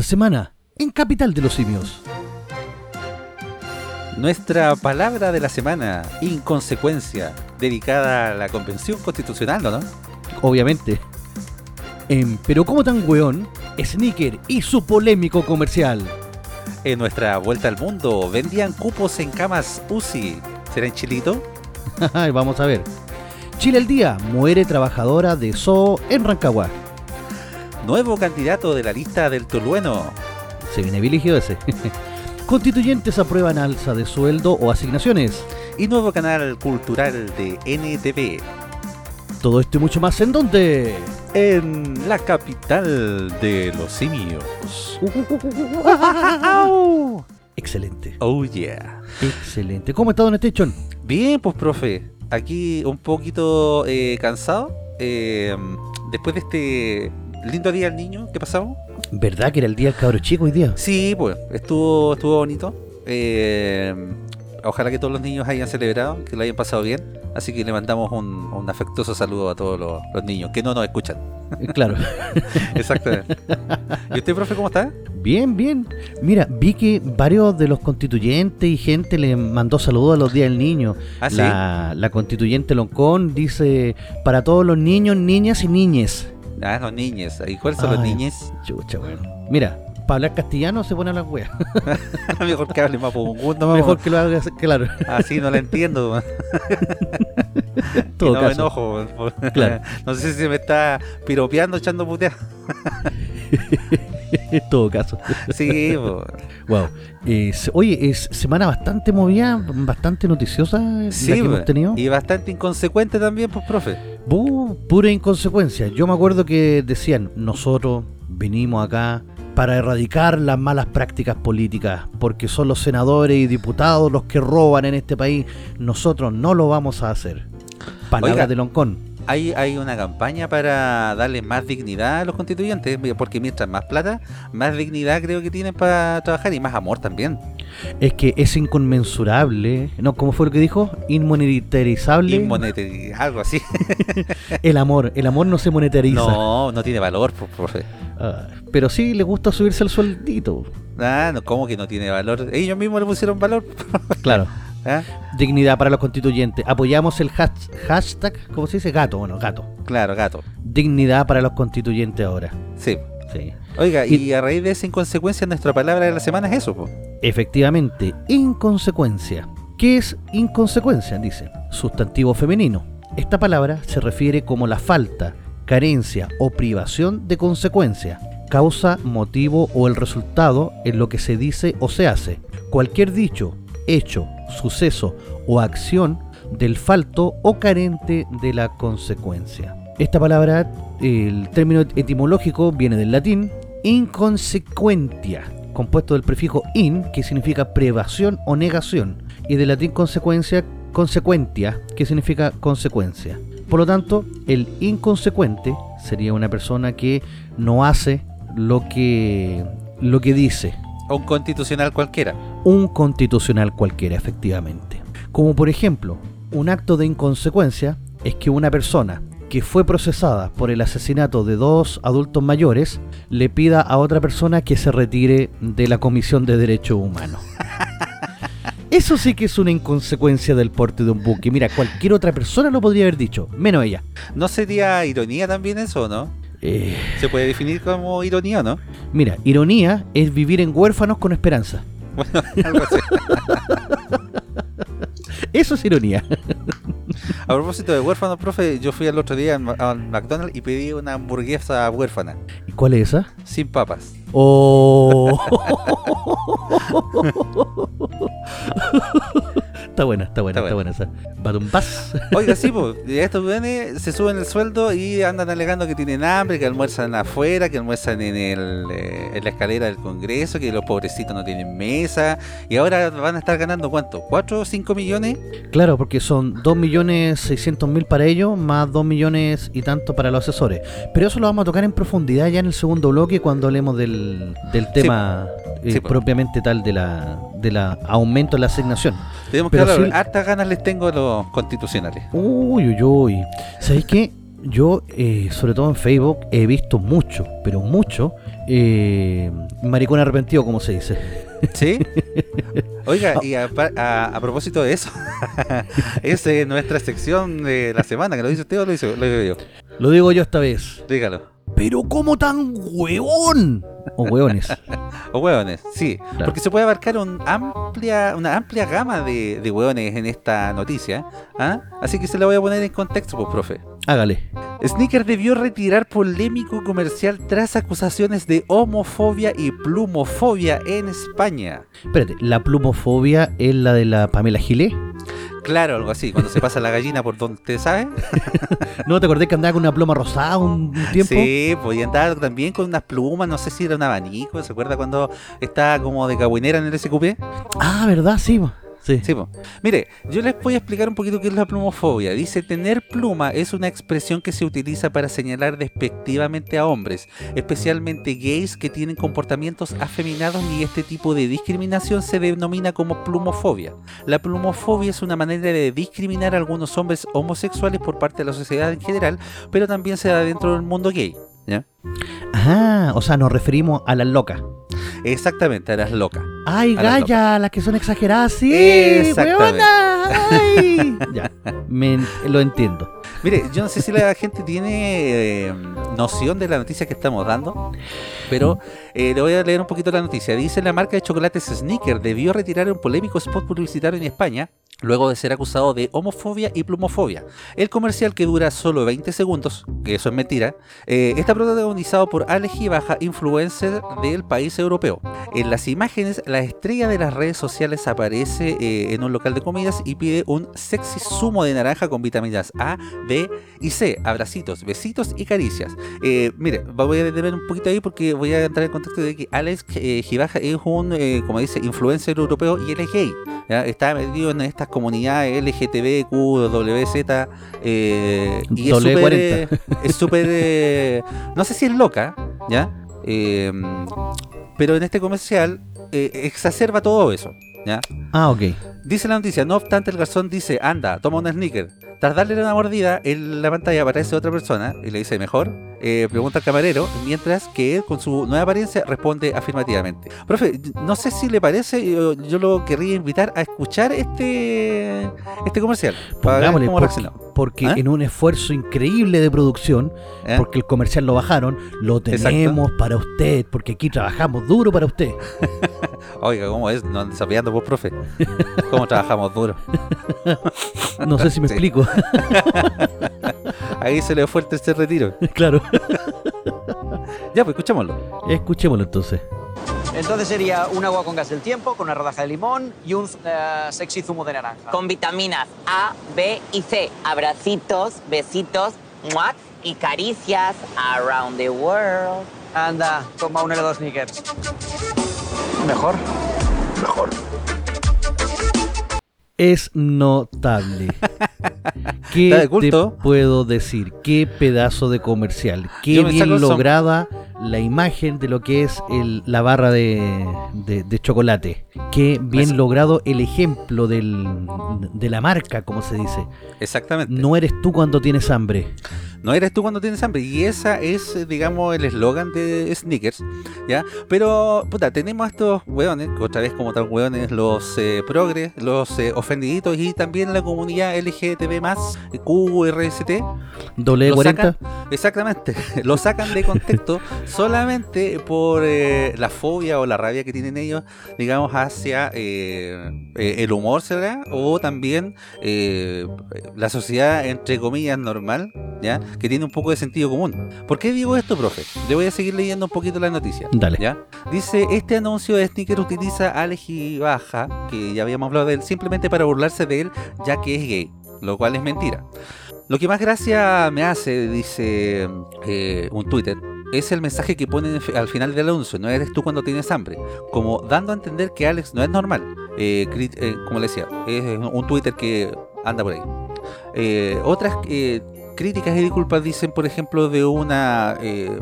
Esta semana, en Capital de los Simios. Nuestra palabra de la semana, inconsecuencia, dedicada a la Convención Constitucional, ¿no? Obviamente. En Pero como tan weón, Sneaker y su polémico comercial. En nuestra vuelta al mundo, vendían cupos en camas UCI. ¿Será en Chilito? Vamos a ver. Chile al día, muere trabajadora de zoo en Rancagua. Nuevo candidato de la lista del Tolueno. Se viene viligio ese. Constituyentes aprueban alza de sueldo o asignaciones. Y nuevo canal cultural de NTV. Todo esto y mucho más en donde. En la capital de los simios. Excelente. Oh yeah. Excelente. ¿Cómo está Don Station? Bien, pues profe. Aquí un poquito eh, cansado. Eh, después de este lindo día del niño que pasamos. ¿Verdad que era el día del cabro chico hoy día? Sí, pues estuvo, estuvo bonito. Eh, ojalá que todos los niños hayan celebrado, que lo hayan pasado bien. Así que le mandamos un, un afectuoso saludo a todos los, los niños que no nos escuchan. Eh, Claro. Exactamente. ¿Y usted, profe, cómo está? Bien, bien. Mira, vi que varios de los constituyentes y gente le mandó saludos a los días del niño. Ah, ¿sí? la, la constituyente Loncón dice para todos los niños, niñas y niñes. Ah, los niños. ¿Y cuáles son los Ay, niños? Chucha, bueno. Mira, para hablar castellano se pone a las weas. Mejor que hable más mundo, Mejor que lo hagas, claro. Así no la entiendo. Todo y no me caso. enojo. man, por- Claro. No sé si se me está piropeando echando puteas. en todo caso. Sí. Wow. Eh, oye, es semana bastante movida, bastante noticiosa la que hemos tenido. y bastante inconsecuente también, pues, profe. Bu- pura inconsecuencia. Yo me acuerdo que decían, nosotros venimos acá para erradicar las malas prácticas políticas, porque son los senadores y diputados los que roban en este país. Nosotros no lo vamos a hacer. Palabras Oiga. de Loncón. Hay, hay una campaña para darle más dignidad a los constituyentes, porque mientras más plata, más dignidad creo que tienen para trabajar y más amor también. Es que es inconmensurable, ¿no? ¿Cómo fue lo que dijo? Inmonetarizable. Y monetari- algo así. el amor, el amor no se monetariza. No, no tiene valor, profe. Ah, pero sí le gusta subirse el sueldito. Ah, no, ¿cómo que no tiene valor? Ellos mismos le pusieron valor. Claro. ¿Ah? Dignidad para los constituyentes. Apoyamos el has- hashtag, ¿cómo se dice? Gato, bueno, gato. Claro, gato. Dignidad para los constituyentes ahora. Sí. Sí. Oiga, Y- y a raíz de esa inconsecuencia, nuestra palabra de la semana es eso, pues. Efectivamente, inconsecuencia. ¿Qué es inconsecuencia? Dice, sustantivo femenino. Esta palabra se refiere como la falta, carencia o privación de consecuencia, causa, motivo o el resultado en lo que se dice o se hace. Cualquier dicho, hecho, suceso o acción del falto o carente de la consecuencia. Esta palabra, el término etimológico viene del latín inconsecuentia, compuesto del prefijo in, que significa privación o negación, y del latín consecuencia, consecuentia, que significa consecuencia. Por lo tanto, el inconsecuente sería una persona que no hace lo que, lo que dice, un constitucional cualquiera. un constitucional cualquiera, efectivamente. Como por ejemplo, un acto de inconsecuencia es que una persona que fue procesada por el asesinato de dos adultos mayores le pida a otra persona que se retire de la Comisión de Derechos Humanos. Eso sí que es una inconsecuencia del porte de un buque. Mira, cualquier otra persona lo podría haber dicho, menos ella. ¿No sería ironía también eso, no? Eh, ¿Se puede definir como ironía o no? mira, ironía es vivir en huérfanos con esperanza. Bueno, algo así. Eso es ironía. A propósito de huérfanos, profe, yo fui al otro día al McDonald's y pedí una hamburguesa huérfana, ¿Y cuál es esa? sin papas. Oh. Está buena, está buena, Está está buena esa. Batumbás. Oiga, sí, pues, estos weones se suben el sueldo y andan alegando que tienen hambre, que almuerzan afuera, que almuerzan en, el, eh, en la escalera del Congreso, que los pobrecitos no tienen mesa, y ahora van a estar ganando ¿cuánto? ¿4 o 5 millones? Claro, porque son 2.600.000 para ellos, más 2 millones y tanto para los asesores. Pero eso lo vamos a tocar en profundidad ya en el segundo bloque cuando hablemos del, del tema eh, Sí, propiamente tal de la, de la aumento de la asignación. Tenemos que Pero hablar, sí- hartas ganas les tengo a los constitucionales. Uy, uy, uy. ¿Sabéis qué? yo, eh, sobre todo en Facebook, he visto mucho, pero mucho, eh, maricón arrepentido, como se dice. ¿Sí? Oiga, y a, a- a propósito de eso, esa es nuestra sección de la semana, que lo dice usted o lo, dice- lo digo yo. Lo digo yo esta vez. Dígalo. Pero ¿cómo tan huevón? O hueones. O hueones, sí. Claro. Porque se puede abarcar un amplia, una amplia gama de, de hueones en esta noticia. ¿ah? Así que se la voy a poner en contexto, pues, profe. Hágale. Sneaker debió retirar polémico comercial tras acusaciones de homofobia y plumofobia en España. Espérate, ¿la plumofobia es la de la Pamela Gilé? Claro, algo así, cuando se pasa la gallina por donde usted sabe. ¿No te acordás que andaba con una pluma rosada un, tiempo? Sí, podía andar también con unas plumas, no sé si era un abanico, ¿se acuerda cuando estaba como de cagüinera en el SQP? Ah, ¿verdad? Sí. Sí. Mire, yo les voy a explicar un poquito qué es la plumofobia. Dice, tener pluma es una expresión que se utiliza para señalar despectivamente a hombres, especialmente gays que tienen comportamientos afeminados y este tipo de discriminación se denomina como plumofobia. La plumofobia es una manera de discriminar a algunos hombres homosexuales por parte de la sociedad en general, pero también se da dentro del mundo gay. ¿ya? Ah, o sea, nos referimos a las locas. Exactamente, eras loca. Ay, A las Gaya, las que son exageradas, sí. Exactamente. ay. ya, me, lo entiendo. Mire, yo no sé si la gente tiene eh, noción de la noticia que estamos dando, pero eh, le voy a leer un poquito la noticia. Dice la marca de chocolates Sneaker debió retirar un polémico spot publicitario en España luego de ser acusado de homofobia y plumofobia. El comercial que dura solo 20 segundos, que eso es mentira, eh, está protagonizado por Alex Baja, influencer del país europeo. En las imágenes, la estrella de las redes sociales aparece eh, en un local de comidas y pide un sexy zumo de naranja con vitaminas A, B y C. Abracitos, besitos y caricias. Eh, mire, voy a detener un poquito ahí porque voy a entrar en contexto de que Alex eh, Gibaja es un, eh, como dice, influencer europeo y él es gay. ¿ya? Está metido en estas comunidades LGTB, Q, WZ eh, y es súper... 40. es súper... no sé si es loca, ¿ya? Eh, pero en este comercial eh, exacerba todo eso, ¿ya? Ah, ok. Dice la noticia, no obstante el garzón dice, anda, toma un sneaker. Tras darle una mordida, en la pantalla aparece otra persona y le dice, mejor, Eh, pregunta al camarero, mientras que él con su nueva apariencia responde afirmativamente. Profe, no sé si le parece, yo, yo lo querría invitar a escuchar este este comercial, para ver Pongámosle, cómo porque, ¿Ah? en un esfuerzo increíble de producción, ¿eh? porque el comercial lo bajaron, lo tenemos para usted, porque aquí trabajamos duro para usted. Oiga, ¿cómo es? No andes sapeando, vos, profe. ¿Cómo trabajamos duro? No sé si me Sí. explico. Ahí se le fue el tercer retiro. claro. Ya, pues escuchémoslo. Escuchémoslo entonces. Entonces sería un agua con gas del tiempo, con una rodaja de limón y un eh, sexy zumo de naranja. con vitaminas A, B y C. Abracitos, besitos, muac y caricias around the world. Anda, toma un helado sneakers. Mejor. Es notable. ¿Qué te puedo decir? Qué pedazo de comercial. Qué bien lograda la imagen de lo que es el- la barra de, de- de chocolate. Qué bien Eso. logrado el ejemplo del- de la marca, como se dice. Exactamente. No eres tú cuando tienes hambre. No eres tú cuando tienes hambre. Y esa es, eh, digamos, el eslogan de Snickers. ¿Ya? Pero, puta, tenemos a estos hueones, que otra vez como tal hueones, los eh, progres, los eh, ofendiditos y también la comunidad LGTB QRST. Doble Lo 40. sacan, exactamente, lo sacan de contexto solamente por eh, la fobia o la rabia que tienen ellos, digamos, hacia el humor, ¿será? O también la sociedad, entre comillas, normal, ¿ya? Que tiene un poco de sentido común. ¿Por qué digo esto, profe? Le voy a seguir leyendo un poquito la noticia. Dale. ¿Ya? Dice, este anuncio de Sneaker utiliza a Alex Baja, que ya habíamos hablado de él, simplemente para burlarse de él, ya que es gay, lo cual es mentira. Lo que más gracia me hace, dice eh, un Twitter, es el mensaje que ponen al final del anuncio, no eres tú cuando tienes hambre, como dando a entender que Alex no es normal. Eh, eh, como le decía, es un Twitter que anda por ahí. Eh, otras eh, críticas y disculpas dicen, por ejemplo, de una, eh,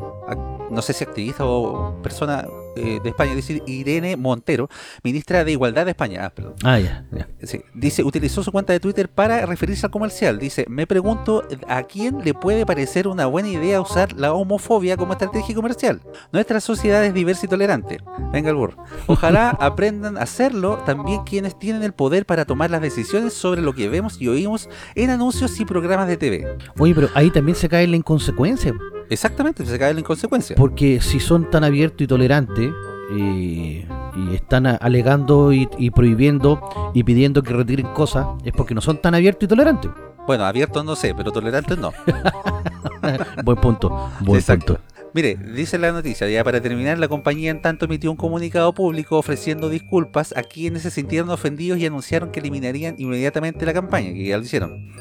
no sé si activista o persona eh, de España, dice Irene Montero, ministra de Igualdad de España. Ah, perdón. Ah, ya, ya. Sí, dice, utilizó su cuenta de Twitter para referirse al comercial. Dice, me pregunto a quién le puede parecer una buena idea usar la homofobia como estrategia comercial. Nuestra sociedad es diversa y tolerante. Venga el burro. Ojalá aprendan a hacerlo también quienes tienen el poder para tomar las decisiones sobre lo que vemos y oímos en anuncios y programas de TV. Oye, pero ahí también se cae la inconsecuencia. Exactamente, se cae en consecuencia. Porque si son tan abiertos y tolerantes y, y están alegando y, y prohibiendo y pidiendo que retiren cosas, es porque no son tan abiertos y tolerantes. Bueno, abiertos no sé, pero tolerantes no. Buen punto. Buen Exacto. punto. Mire, dice la noticia, ya para terminar, la compañía en tanto emitió un comunicado público ofreciendo disculpas a quienes se sintieron ofendidos y anunciaron que eliminarían inmediatamente la campaña, que ya lo hicieron.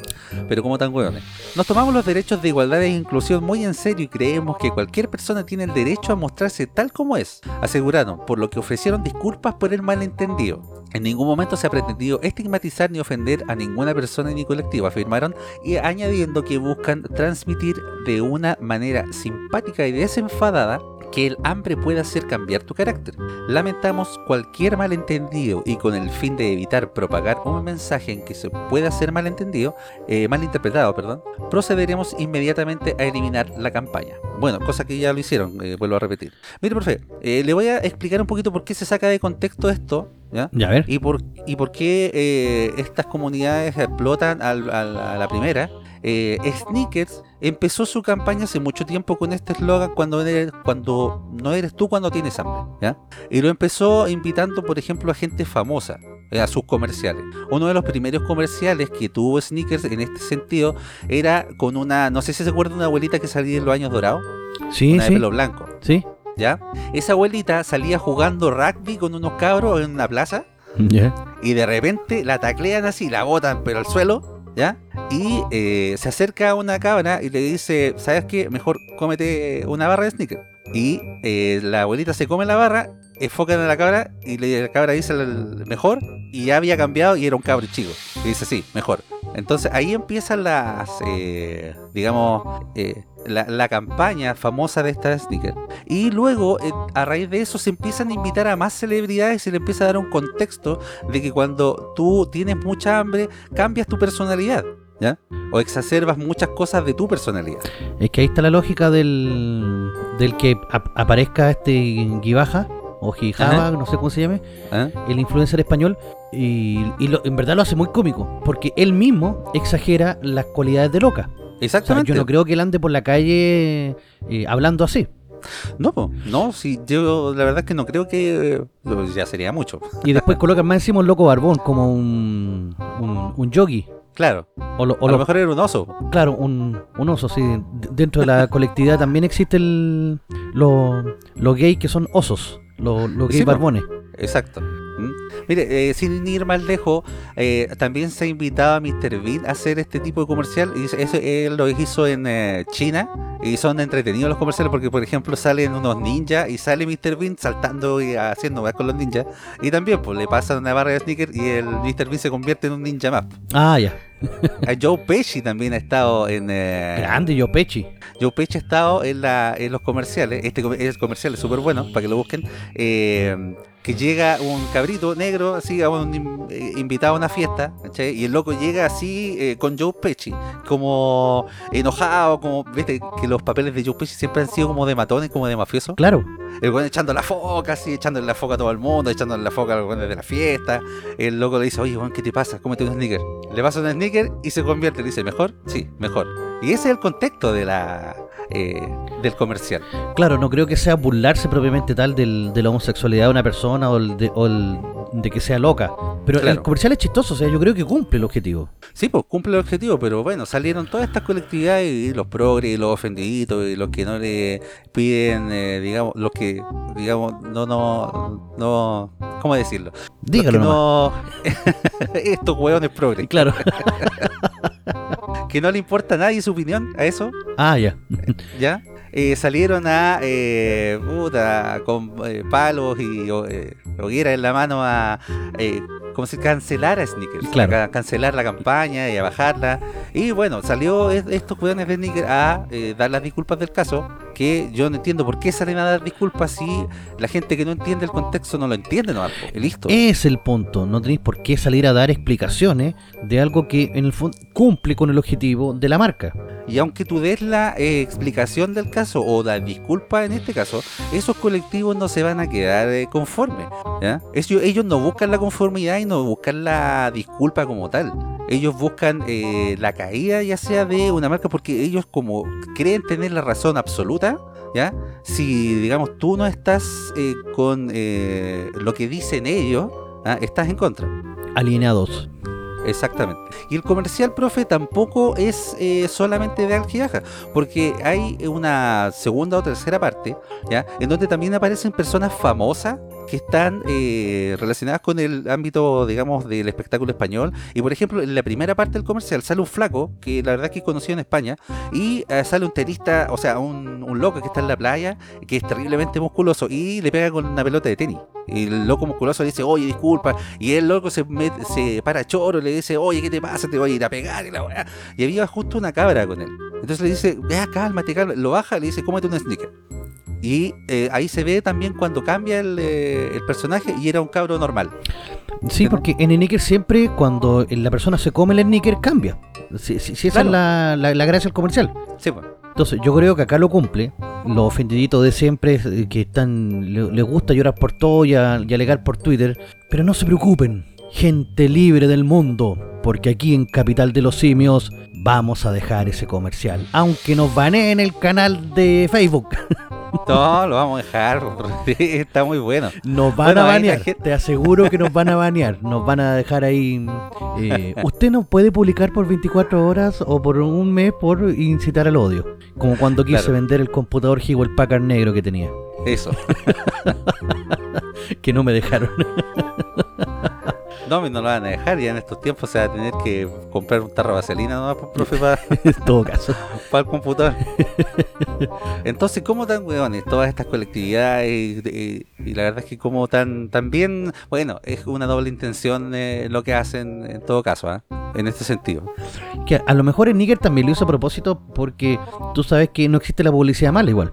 Pero como tan hueones. Nos tomamos los derechos de igualdad e inclusión muy en serio y creemos que cualquier persona tiene el derecho a mostrarse tal como es, aseguraron, por lo que ofrecieron disculpas por el malentendido. En ningún momento se ha pretendido estigmatizar ni ofender a ninguna persona ni colectivo, afirmaron, y añadiendo que buscan transmitir de una manera simpática y desenfadada que el hambre puede hacer cambiar tu carácter. Lamentamos cualquier malentendido y con el fin de evitar propagar un mensaje en que se pueda ser malentendido, eh, malinterpretado, perdón, procederemos inmediatamente a eliminar la campaña. Bueno, cosa que ya lo hicieron, eh, vuelvo a repetir. Mire, profe, eh, le voy a explicar un poquito por qué se saca de contexto esto, ¿ya? Ya, a ver. y por, y por qué eh, estas comunidades explotan al- al- a la primera. Eh, Sneakers empezó su campaña hace mucho tiempo con este eslogan cuando, eres- cuando no eres tú cuando tienes hambre. ¿ya? Y lo empezó invitando, por ejemplo, a gente famosa. eh, a sus comerciales. Uno de los primeros comerciales que tuvo Sneakers en este sentido era con una, no sé si se acuerdan, una abuelita que salía en los años dorados, Sí, una de pelo blanco. Sí. ¿ya? Esa abuelita salía jugando rugby con unos cabros en una plaza Ya. y de repente la taclean así, la botan pero al suelo, ¿ya? Y eh, se acerca a una cabra y le dice, ¿sabes qué? Mejor cómete una barra de sneaker. Y eh, la abuelita se come la barra, enfocan a la cabra y le- la cabra dice mejor y ya había cambiado y era un cabro chico. Y dice, sí, mejor. Entonces ahí empiezan las, eh, digamos, eh, la, la campaña famosa de esta sneaker. Y luego, eh, a raíz de eso, se empiezan a invitar a más celebridades y se le empieza a dar un contexto de que cuando tú tienes mucha hambre, cambias tu personalidad, ¿ya? O exacerbas muchas cosas de tu personalidad. Es que ahí está la lógica del, del que ap- aparezca este Gibaja o Gijaba, no sé cómo se llame, ¿eh? el influencer español, y, y lo- en verdad lo hace muy cómico, porque él mismo exagera las cualidades de loca. O sea, Exactamente. yo no creo que él ande por la calle eh, hablando así. No, no, si yo la verdad es que no creo que eh, ya sería mucho. Y después colocan más encima un loco barbón, como un, un, un yogi. Claro, O, lo- o a lo lo- mejor era un oso. Claro, un, un oso, sí. Dentro de la colectividad también existen los los gays que son osos, los los gays Sí, barbones. Exacto. Mire, eh, sin ir más lejos, eh, también se ha invitado a Mr. Bean a hacer este tipo de comercial. Y eso, él lo hizo en eh, China. Y son entretenidos los comerciales porque, por ejemplo, salen unos ninjas y sale Mr. Bean saltando y haciendo más con los ninjas. Y también, pues, le pasan una barra de sneaker y el Mr. Bean se convierte en un ninja más. Ah, ya. A Joe Pesci también ha estado en... eh, Grande, yo pechi. Joe Pesci ha estado en, la, en los comerciales. Este es comercial es súper bueno para que lo busquen. eh, que llega un cabrito negro, así, a un eh, invitado a una fiesta. Y el loco llega así eh, con Joe Pesci, como enojado, como, viste, que los papeles de Joe Pesci siempre han sido como de matones, como de mafioso. Claro. El weón echando la foca, así, echándole la foca a todo el mundo, echándole la foca a los de la fiesta. El loco le dice, oye, ¿qué te pasa? Cómete un sneaker. Le pasa un sneaker y se convierte. Le dice, ¿mejor? Sí, mejor. Y ese es el contexto de la eh, del comercial. Claro, no creo que sea burlarse propiamente tal del, de la homosexualidad de una persona o, el de, o el de que sea loca. Pero el comercial es chistoso, o sea, yo creo que cumple el objetivo. Sí, pues cumple el objetivo, pero bueno, salieron todas estas colectividades y los progres y los ofendiditos y los que no le piden, eh, digamos, los que, digamos, no, no, no, ¿cómo decirlo? Dígalo no, estos hueones progres, Claro. que no le importa a nadie su opinión a eso, ah, ya. ¿ya? Eh, salieron a, eh, puta, con eh, palos y eh, hoguera en la mano a, eh, como si cancelar a Sneakers, Claro. a cancelar la campaña y a bajarla. Y bueno, salió es- estos weones de Sneakers a eh, dar las disculpas del caso, que yo no entiendo por qué salen a dar disculpas si la gente que no entiende el contexto no lo entiende, no, y listo. Es el punto. No tenéis por qué salir a dar explicaciones de algo que en el fondo cumple con el objetivo de la marca. Y aunque tú des la eh, explicación del caso o la disculpa en este caso, esos colectivos no se van a quedar eh, conformes. ¿ya? Ellos, ellos no buscan la conformidad y no buscan la disculpa como tal. Ellos buscan eh, la caída ya sea de una marca porque ellos como creen tener la razón absoluta, ¿ya? Si digamos tú no estás eh, con eh, lo que dicen ellos, ¿ah? estás en contra. Alienados. Exactamente. Y el comercial, profe, tampoco es eh, solamente de Alquilaja, porque hay una segunda o tercera parte, ¿ya? En donde también aparecen personas famosas que están eh, relacionadas con el ámbito, digamos, del espectáculo español. Y por ejemplo, en la primera parte del comercial sale un flaco, que la verdad es que es conocido en España, y eh, sale un tenista, o sea, un, un loco que está en la playa, que es terriblemente musculoso, y le pega con una pelota de tenis. Y el loco musculoso le dice, oye, disculpa. Y el loco se, mete- se para choro, le dice, oye, ¿qué te pasa? Te voy a ir a pegar. Y, la weá. y había justo una cabra con él. Entonces le dice, vea, cálmate, cálmate. Lo baja, le dice, cómete un sneaker. Y eh, ahí se ve también cuando cambia el, eh, el personaje y era un cabro normal. Sí, porque en el sneaker siempre cuando la persona se come el sneaker cambia. Si, si- si esa Claro. es la, la- la gracia del comercial. Sí, pues. Entonces, yo creo que acá lo cumple. Los ofendiditos de siempre eh, que están le- gusta llorar por todo y, a- y alegar por Twitter. Pero no se preocupen, gente libre del mundo, porque aquí en Capital de los Simios vamos a dejar ese comercial. Aunque nos baneen el canal de Facebook. No, lo vamos a dejar. Está muy bueno. Nos van Bueno, a banear, gente- te aseguro que nos van a banear. Nos van a dejar ahí. eh, usted no puede publicar por 24 horas o por un mes por incitar al odio. Como cuando quise Claro. vender el computador Hewlett Packard negro que tenía. Eso. Que no me dejaron. No, no lo van a dejar. Ya en estos tiempos se va a tener que comprar un tarro de vaselina, ¿no? profe, para, en todo caso. para el computador. Entonces, ¿cómo tan huevones todas estas colectividades? Y, y- y la verdad es que como tan, tan bien, bueno, es una doble intención eh, lo que hacen en todo caso, ¿ah? En este sentido. Que a lo mejor el Níger también lo hizo a propósito porque tú sabes que no existe la publicidad mala igual.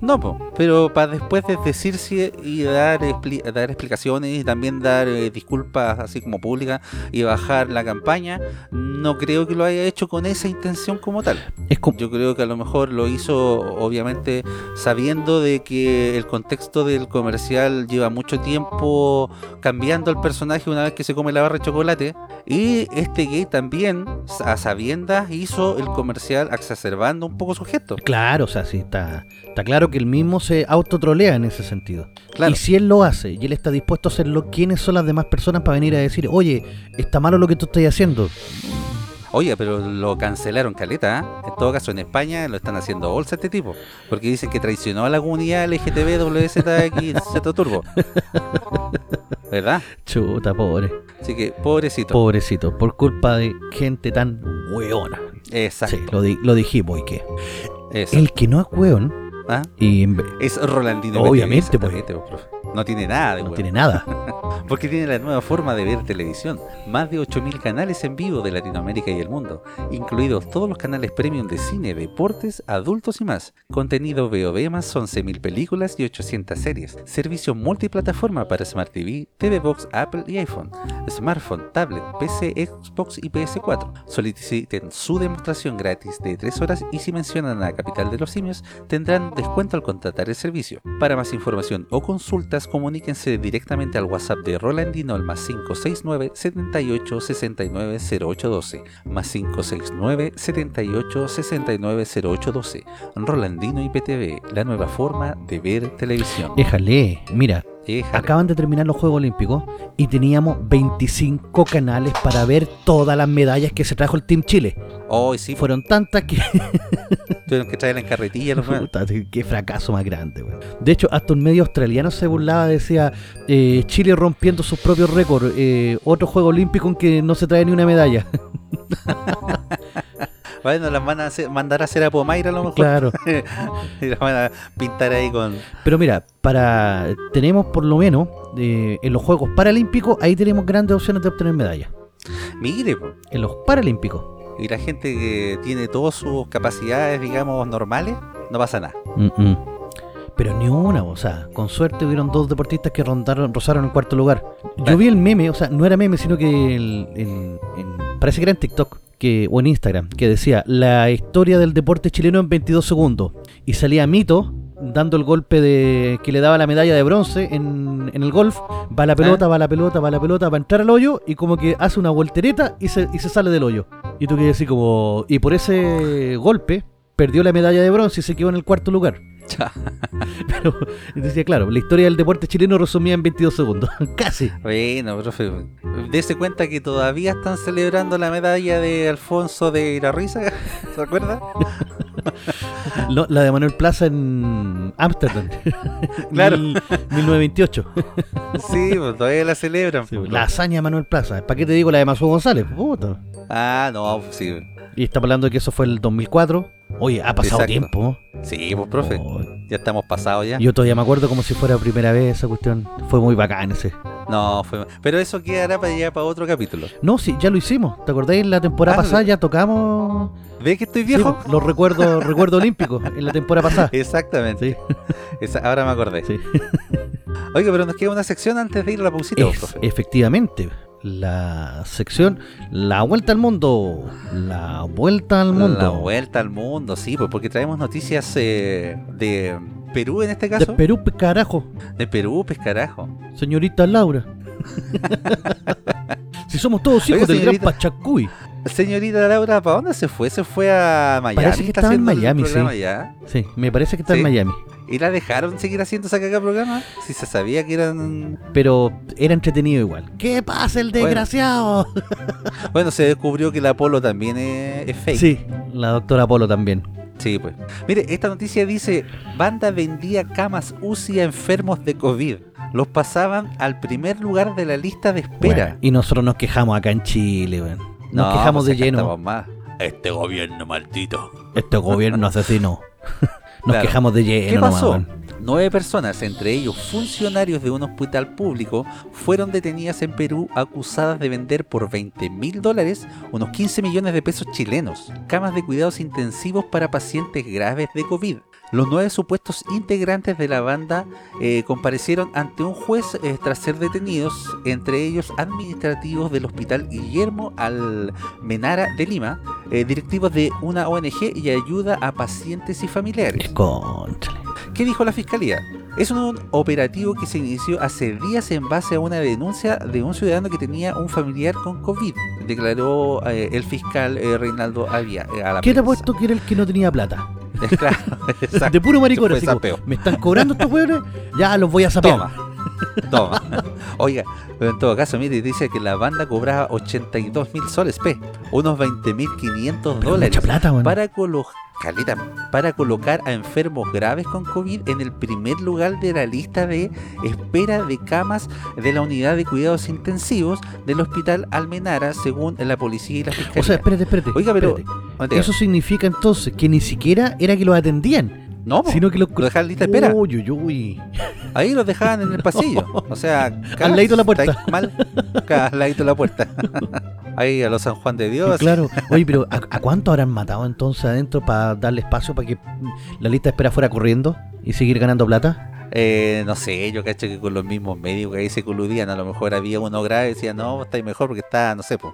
No, po, pero para después de decirse y dar, expli- dar explicaciones y también dar eh, disculpas así como públicas y bajar la campaña, no creo que lo haya hecho con esa intención como tal. Es como, Yo creo que a lo mejor lo hizo obviamente sabiendo de que el contexto del comercial lleva mucho tiempo cambiando el personaje una vez que se come la barra de chocolate y este gay también a sabiendas hizo el comercial exacerbando un poco su gesto. claro, o sea, sí, está, está claro que él mismo se autotrolea en ese sentido. Claro. Y si él lo hace y él está dispuesto a hacerlo, ¿quiénes son las demás personas para venir a decir, oye, está malo lo que tú estás haciendo? Oye, pero lo cancelaron caleta, ¿ah? En todo caso, en España lo están haciendo bolsa este tipo. Porque dicen que traicionó a la comunidad LGTB WZX Turbo. ¿Verdad? Chuta, pobre. Así que, pobrecito. Pobrecito, por culpa de gente tan hueona. Exacto. Sí, lo, di- lo dijimos y que. eso. El que no es hueón, ¿Ah? y Es Rolandino. Obviamente, Betty, exactamente, pues. No tiene nada de no huevo. tiene nada. Porque tiene la nueva forma de ver televisión. Más de 8.000 canales en vivo de Latinoamérica y el mundo, incluidos todos los canales premium de cine, deportes, adultos y más. Contenido VOD más 11.000 películas y 800 series. Servicio multiplataforma para Smart TV, TV Box, Apple y iPhone. Smartphone, tablet, PC, Xbox y PS4. Soliciten su demostración gratis de 3 horas y si mencionan a Capital de los Simios tendrán descuento al contratar el servicio. Para más información o comuníquense directamente al WhatsApp de Rolandino al más 569 78 69 0812 más 569 78 69 0812 Rolandino IPTV, la nueva forma de ver televisión. Déjale, mira, Acaban de terminar los Juegos Olímpicos y teníamos 25 canales para ver todas las medallas que se trajo el Team Chile. Hoy sí, Fueron tantas que. tuvieron que traer en carretilla los qué fracaso más grande, weón. De hecho, hasta un medio australiano se burlaba, decía eh, Chile rompiendo sus propios récords. eh, otro Juego Olímpico en que no se trae ni una medalla. Bueno, las van a hacer- mandar a hacer a Pomaira a lo mejor. claro. y las van a pintar ahí con. Pero mira, para tenemos por lo menos eh, en los Juegos Paralímpicos, ahí tenemos grandes opciones de obtener medallas. Mire, po. En los Paralímpicos. y la gente que tiene todas sus capacidades, digamos, normales, no pasa nada. Mm, mm. Pero ni una, o sea, con suerte hubieron dos deportistas que rondaron, rozaron el cuarto lugar. Yo vi el meme, o sea, no era meme, sino que el, el- parece que era en TikTok que, o en Instagram, que decía la historia del deporte chileno en 22 segundos. Y salía Mito dando el golpe de que le daba la medalla de bronce en, en el golf. Va la pelota, va la pelota, va la pelota, va a entrar al hoyo y como que hace una voltereta y se, y se sale del hoyo. Y tú quedas así como... Y por ese golpe perdió la medalla de bronce y se quedó en el cuarto lugar. Pero decía, claro, la historia del deporte chileno resumida en 22 segundos. Casi. Bueno, profe, dése cuenta que todavía están celebrando la medalla de Alfonso de Irarriza, ¿se acuerda? La de Manuel Plaza en Ámsterdam. Claro. Mil- 1928. Sí, pues todavía la celebran. Sí, pues. la hazaña de Manuel Plaza. ¿Para qué te digo la de Masú González? Puta. Ah, no, pues sí. Y está hablando de que eso fue el 2004. Oye, ha pasado Exacto. tiempo. Sí, pues profe, Oh, ya estamos pasados ya. yo todavía me acuerdo como si fuera primera vez esa cuestión. Fue muy bacán ese. No, fue... Pero eso quedará para allá para otro capítulo. No, sí, ya lo hicimos. ¿Te acordáis? En la temporada Ah, pasada ya tocamos ¿Ves que estoy sí, viejo? los recuerdos recuerdos olímpicos en la temporada pasada. Exactamente. Sí, Esa- ahora me acordé. sí. Oiga, pero nos queda una sección antes de ir a la pausita, Es, efectivamente, la sección La Vuelta al Mundo. La Vuelta al Mundo. La vuelta al mundo, sí, pues porque traemos noticias eh, de Perú en este De caso. Perú, pues, carajo. De Perú, pues carajo. Señorita Laura. si somos todos hijos Oiga, del gran señorita. Pachacuy. Señorita Laura, ¿para dónde se fue? Se fue a Miami. Parece que está estaba en Miami, sí. ya. Sí, me parece que está Sí. en Miami. ¿Y la dejaron seguir haciendo ese cagado programa? Si se sabía que eran... Pero era entretenido igual. ¿Qué pasa el desgraciado? Bueno, se descubrió que el Apolo también es, es fake. Sí, la doctora Polo también. Sí, pues. Mire, esta noticia dice, banda vendía camas UCI a enfermos de COVID. Los pasaban al primer lugar de la lista de espera. Bueno, y nosotros nos quejamos acá en Chile, weón. Nos No, quejamos pues de lleno. más. Este gobierno maldito. Este gobierno asesino. Nos Claro. quejamos de lleno. ¿Qué pasó? Nueve personas, entre ellos funcionarios de un hospital público, fueron detenidas en Perú acusadas de vender por 20 mil dólares, unos 15 millones de pesos chilenos, camas de cuidados intensivos para pacientes graves de COVID. Los nueve supuestos integrantes de la banda eh, comparecieron ante un juez eh, tras ser detenidos, entre ellos administrativos del Hospital Guillermo Almenara de Lima, eh, directivos de una ONG y ayuda a pacientes y familiares. Conchale. ¿Qué dijo la fiscalía? Es un operativo que se inició hace días en base a una denuncia de un ciudadano que tenía un familiar con COVID, declaró eh, el fiscal Reinaldo Avia a la ¿Qué te puesto que era el que no tenía plata? Claro. De puro maricón. Me están cobrando estos hueones, ya los voy a sapear. Toma, toma. Oiga, pero en todo caso, mire, dice que la banda cobraba 82 mil soles, P, unos 20 mil 500 Pero dólares mucha plata, para, colo- caleta, para colocar a enfermos graves con COVID en el primer lugar de la lista de espera de camas de la unidad de cuidados intensivos del hospital Almenara, según la policía y la fiscalía. O sea, espérate, espérate. Oiga, pero- espérate. Eso significa entonces que ni siquiera era que los atendían, no, sino que los... lo dejaban en lista de espera. Uy, uy, uy. Ahí los dejaban en el pasillo. O sea, Al ladito de la puerta. Mal, al ladito de la puerta. Ahí a los San Juan de Dios. Claro. Oye, pero ¿a, a cuánto habrán matado entonces adentro para darle espacio para que la lista de espera fuera corriendo y seguir ganando plata? Eh, no sé, yo cacho que con los mismos médicos que ahí se coludían, a lo mejor había uno grave y decía, no, estáis mejor porque está, no sé, pues,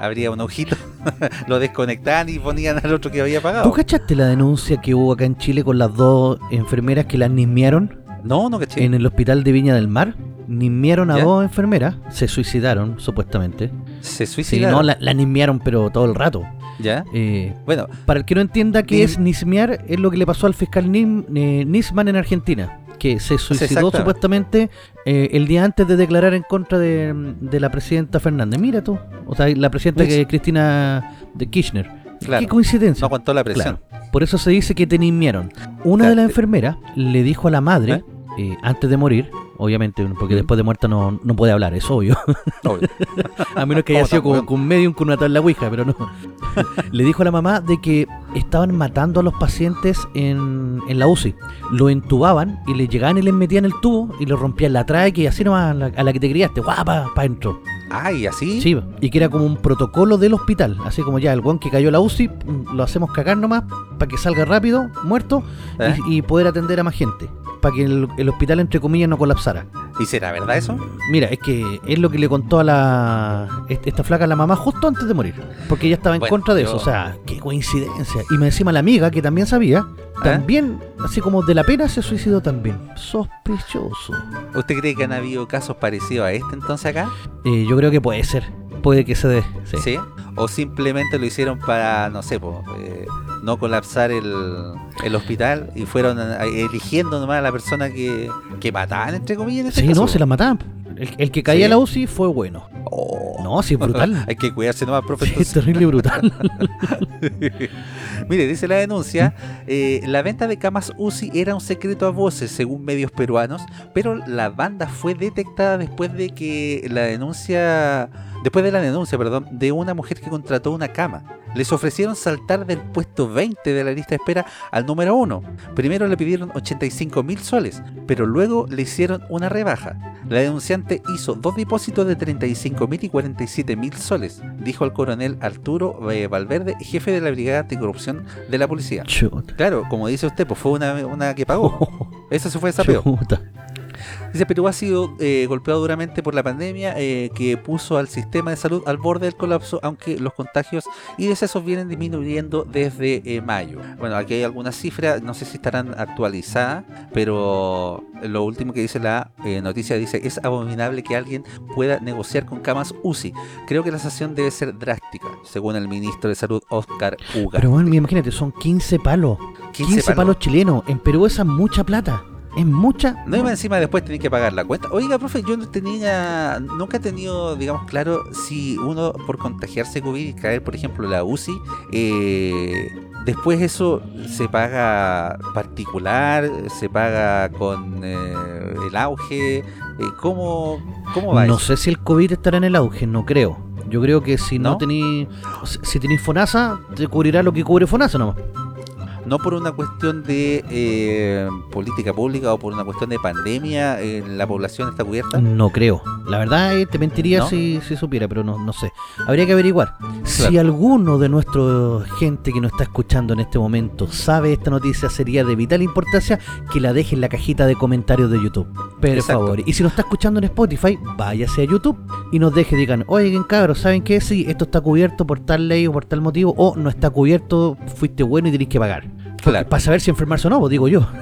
habría un ojito, lo desconectaban y ponían al otro que había ¿Tú pagado. cachaste la denuncia que hubo acá en Chile con las dos enfermeras que las nismearon No, no caché. en el hospital de Viña del Mar? Nismearon a ¿Ya? dos enfermeras, se suicidaron supuestamente. Se Sí, suicidaron. no, la, la nismearon pero todo el rato. ¿Ya? Eh, Bueno, para el que no entienda qué es nismear, es lo que le pasó al fiscal Nim- eh, Nisman en Argentina, que se suicidó supuestamente eh, el día antes de declarar en contra de, de la presidenta Fernández. Mira tú, o sea, la presidenta que Cristina de Kirchner. Claro. Qué coincidencia. no aguantó la presión. Claro. Por eso se dice que te nismearon. Una Claro. de las enfermeras le dijo a la madre, ¿Eh? eh, antes de morir, obviamente, porque Mm. después de muerta no, no puede hablar, es obvio. Obvio. A menos que haya ¿Cómo sido con, con un medium con una tabla ouija, pero no. Le dijo a la mamá de que estaban matando a los pacientes en, en la UCI. Lo entubaban y le llegaban y les metían el tubo y le rompían la tráquea y así nomás a la, a la que te criaste, guapa, para adentro. Ay, así. Sí, y que era como un protocolo del hospital. Así como ya, el guan que cayó a la UCI, mm, lo hacemos cagar nomás para que salga rápido, muerto, ¿Eh? y, y poder atender a más gente. Para que el, el hospital, entre comillas, no colapsara. ¿Y será verdad eso? Mira, es que es lo que le contó a la est- esta flaca a la mamá justo antes de morir. Porque ella estaba en Bueno, contra de yo- eso. O sea, qué coincidencia. Y me encima la amiga, que también sabía, ¿Ah? también, así como de la pena, se suicidó también. Sospechoso. ¿Usted cree que han habido casos parecidos a este entonces acá? Eh, yo creo que puede ser. Puede que se dé. Sí. ¿Sí? ¿O simplemente lo hicieron para, no sé, po, eh, no colapsar el, el hospital y fueron a- eligiendo nomás a la persona que, que mataban, entre comillas, en este Sí, caso? no, se la mataban. El, el que caía ¿Sí? a la UCI fue bueno. Oh. No, sí, brutal. Hay que cuidarse nomás, profe. Sí, es terrible brutal. Mire, dice la denuncia, eh, la venta de camas UCI era un secreto a voces según medios peruanos, pero la banda fue detectada después de que la denuncia, después de la denuncia, perdón, de una mujer que contrató una cama. Les ofrecieron saltar del puesto 20 de la lista de espera al número 1. Primero le pidieron 85 mil soles, pero luego le hicieron una rebaja. La denunciante hizo dos depósitos de 35 mil y 47 mil soles, dijo el coronel Arturo eh, Valverde, jefe de la Brigada Anticorrupción de la policía. Chuta. Claro, como dice usted, pues fue una, una que pagó. Eso se fue sapeo. Chuta. Dice, Perú ha sido eh, golpeado duramente por la pandemia eh, que puso al sistema de salud al borde del colapso, aunque los contagios y decesos vienen disminuyendo desde eh, mayo. Bueno, aquí hay algunas cifras, no sé si estarán actualizadas, pero lo último que dice la eh, noticia dice, es abominable que alguien pueda negociar con camas UCI. Creo que la sanción debe ser drástica, según el ministro de Salud, Oscar Uga. Pero bueno, imagínate, son 15 palos. 15, 15 palos. palos. chilenos. En Perú esa es mucha plata. Es mucha. No iba encima después tenés que pagar la cuenta. Oiga, profe, yo no tenía, nunca he tenido, digamos, claro si uno por contagiarse COVID y caer, por ejemplo, la UCI, eh, después eso se paga particular, se paga con eh, el auge. eh, ¿cómo, ¿Cómo va No eso? sé si el COVID estará en el auge, no creo. Yo creo que si no, ¿No? tení. Si, tenís FONASA, te cubrirá lo que cubre FONASA nomás. No por una cuestión de eh, política pública o por una cuestión de pandemia, eh, la población está cubierta. No creo. La verdad, eh, te mentiría ¿No? si, si supiera, pero no, no sé. Habría que averiguar. Si alguno de nuestra gente que nos está escuchando en este momento sabe esta noticia, sería de vital importancia que la deje en la cajita de comentarios de YouTube. Por Exacto. favor. Y si nos está escuchando en Spotify, váyase a YouTube y nos deje, digan, oigan cabros, ¿saben qué? Sí, esto está cubierto por tal ley o por tal motivo, o no está cubierto, fuiste bueno y tenéis que pagar. Claro. Para saber si enfermarse o no, pues digo yo.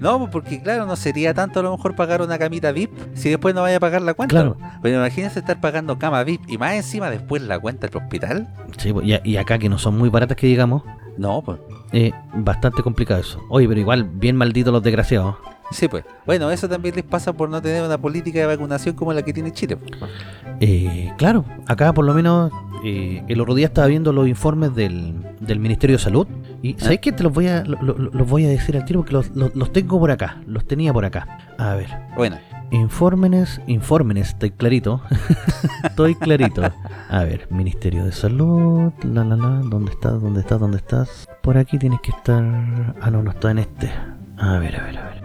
No, pues, porque claro, no sería tanto a lo mejor pagar una camita VIP si después no vaya a pagar la cuenta. Claro. Pero imagínense estar pagando cama VIP y más encima después la cuenta del hospital. Sí, pues, y, y acá que no son muy baratas que digamos, No, pues. Eh, bastante complicado eso. Oye, pero igual, bien malditos los desgraciados. Sí, pues. Bueno, eso también les pasa por no tener una política de vacunación como la que tiene Chile. pues. Eh, claro, acá por lo menos eh, el otro día estaba viendo los informes del, del Ministerio de Salud. Y ¿sabes qué? Te los voy a, lo- lo- los voy a decir al tiro porque los, los- los tengo por acá. Los tenía por acá. A ver. Bueno, Infórmenes, infórmenes, estoy clarito. estoy clarito. A ver, Ministerio de Salud, la la la, ¿dónde estás? ¿Dónde estás? ¿Dónde estás? Por aquí tienes que estar. Ah, no, no está en este. A ver, a ver, a ver.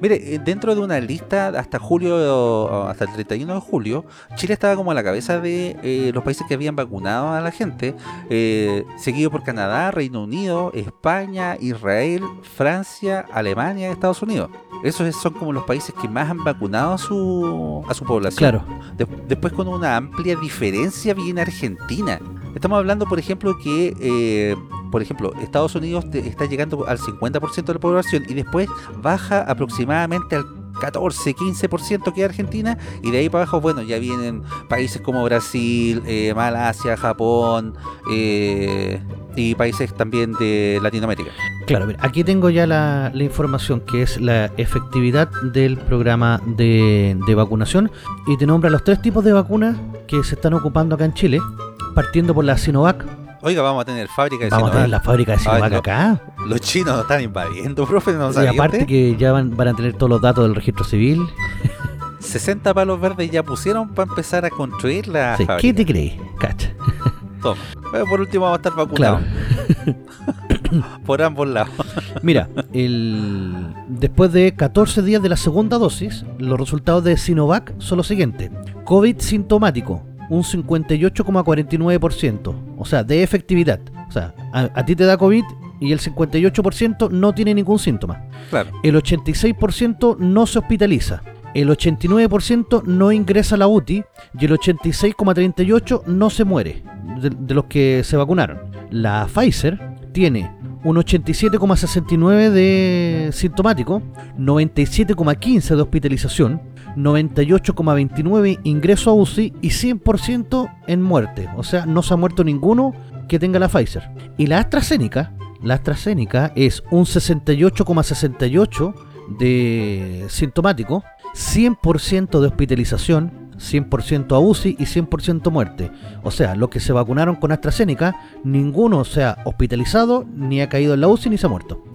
mire, eh, dentro de una lista hasta julio, hasta el 31 de julio, Chile estaba como a la cabeza de eh, los países que habían vacunado a la gente, eh, seguido por Canadá, Reino Unido, España, Israel, Francia, Alemania Estados Unidos. Esos es- son como los países que más han vacunado a su, a su población. Claro, De- después con una amplia diferencia viene Argentina. Estamos hablando, por ejemplo, que, eh, por ejemplo, Estados Unidos está llegando al 50% de la población y después baja aproximadamente al 14, 15% que es Argentina y de ahí para abajo, bueno, ya vienen países como Brasil, eh, Malasia, Japón eh, y países también de Latinoamérica. Claro, aquí tengo ya la, la información que es la efectividad del programa de, de vacunación y te nombra los tres tipos de vacunas que se están ocupando acá en Chile, partiendo por la Sinovac. Oiga, vamos a tener fábrica de Vamos a tener la fábrica de Sinovac no. acá. Los chinos nos están invadiendo, profe, ¿no y sabía aparte usted? que ya van, van a tener todos los datos del registro civil. 60 palos verdes ya pusieron para empezar a construir la Sí, ¿Qué fábrica. te crees? Cacha. Toma. Bueno, por último vamos a estar vacunados. Claro. por ambos lados. Mira, el... después de 14 días de la segunda dosis, los resultados de Sinovac son los siguientes. COVID sintomático, un 58,49%, o sea, de efectividad. O sea, a, a ti te da COVID y el 58% no tiene ningún síntoma. Claro. El 86% no se hospitaliza. El 89% no ingresa a la UTI y el 86,38% no se muere de, de los que se vacunaron. La Pfizer tiene un 87,69 de sintomático, 97,15 de hospitalización, 98,29 ingreso a UCI y 100% en muerte. O sea, no se ha muerto ninguno que tenga la Pfizer. Y la AstraZeneca, la AstraZeneca es un 68,68 de sintomático, 100% de hospitalización, 100% a UCI y 100% muerte. O sea, los que se vacunaron con AstraZeneca, ninguno se ha hospitalizado, ni ha caído en la UCI, ni se ha muerto.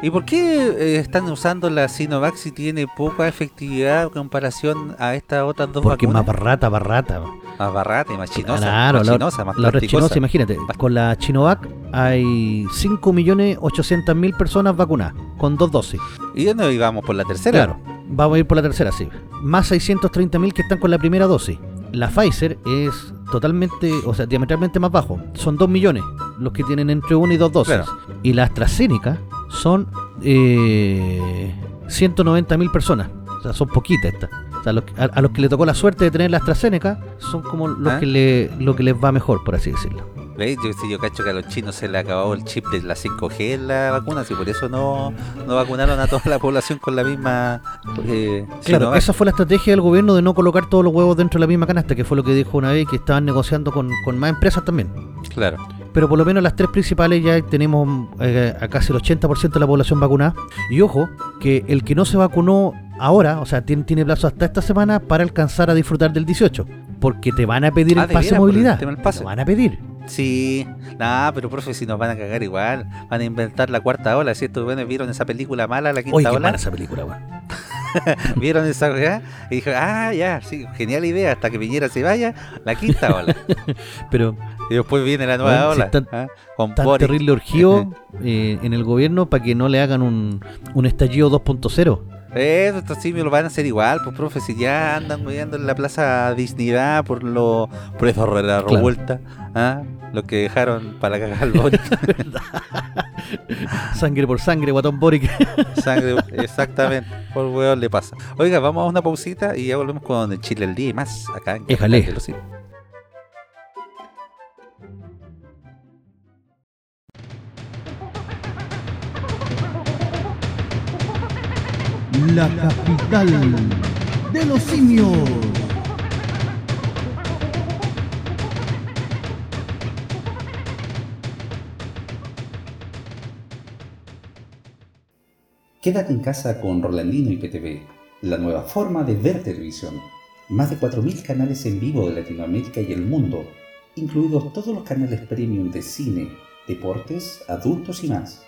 ¿Y por qué eh, están usando la Sinovac si tiene poca efectividad en comparación a estas otras dos Porque es más vacunas? barrata, barrata. Más barata y más chinosa. Claro, más la, chinosa, más la chinosa, imagínate, con la Chinovac hay 5.800.000 personas vacunadas, con dos dosis. Y ya no íbamos por la tercera. Claro, vamos a ir por la tercera, sí. Más 630.000 que están con la primera dosis. La Pfizer es totalmente, o sea, diametralmente más bajo. Son 2 millones los que tienen entre 1 y 2 dosis. Claro. Y la AstraZeneca son eh, 190.000 personas. O sea, son poquitas estas. O sea, los que- a, a los que le tocó la suerte de tener la AstraZeneca son como los ¿Ah? que le, lo que les va mejor, por así decirlo. ¿Veis? Yo, yo cacho que a los chinos se le acabó el chip de la 5G en la vacuna, y por eso no, no vacunaron a toda la población con la misma. Eh, Claro, Sinovac. esa fue la estrategia del gobierno de no colocar todos los huevos dentro de la misma canasta, que fue lo que dijo una vez que estaban negociando con, con más empresas también. Claro. Pero por lo menos las tres principales ya tenemos eh, a casi el 80% de la población vacunada. Y ojo, que el que no se vacunó ahora, o sea, tiene, tiene plazo hasta esta semana para alcanzar a disfrutar del 18. Porque te van a pedir Ah, el pase de el movilidad. Te pase. lo van a pedir. Sí, nada, pero profe, si nos van a cagar igual, van a inventar la cuarta ola. Si estos buenos vieron esa película mala, la quinta Oye, qué ola, mala esa película, weón. vieron esa weá y dijo, ah, ya, sí, genial idea, hasta que Piñera se vaya, la quinta ola. Pero y después viene la nueva Bueno, si ola, están ¿ah? con tan Boric. terrible urgido eh, en el gobierno para que no le hagan un, un estallido 2.0. Eso, estos simios lo van a hacer igual, pues profe, si ya andan moviendo en la plaza Dignidad por lo por eso de la Claro. revuelta, ¿ah? lo que dejaron para cagar al Boric. Sangre por sangre, guatón Boric. Sangre, exactamente, por weón le pasa. Oiga, vamos a una pausita y ya volvemos con el Chile al día y más acá en Éjale. La capital de los simios. Quédate en casa con Rolandino y PTV, la nueva forma de ver televisión. Más de 4.000 canales en vivo de Latinoamérica y el mundo, incluidos todos los canales premium de cine, deportes, adultos y más.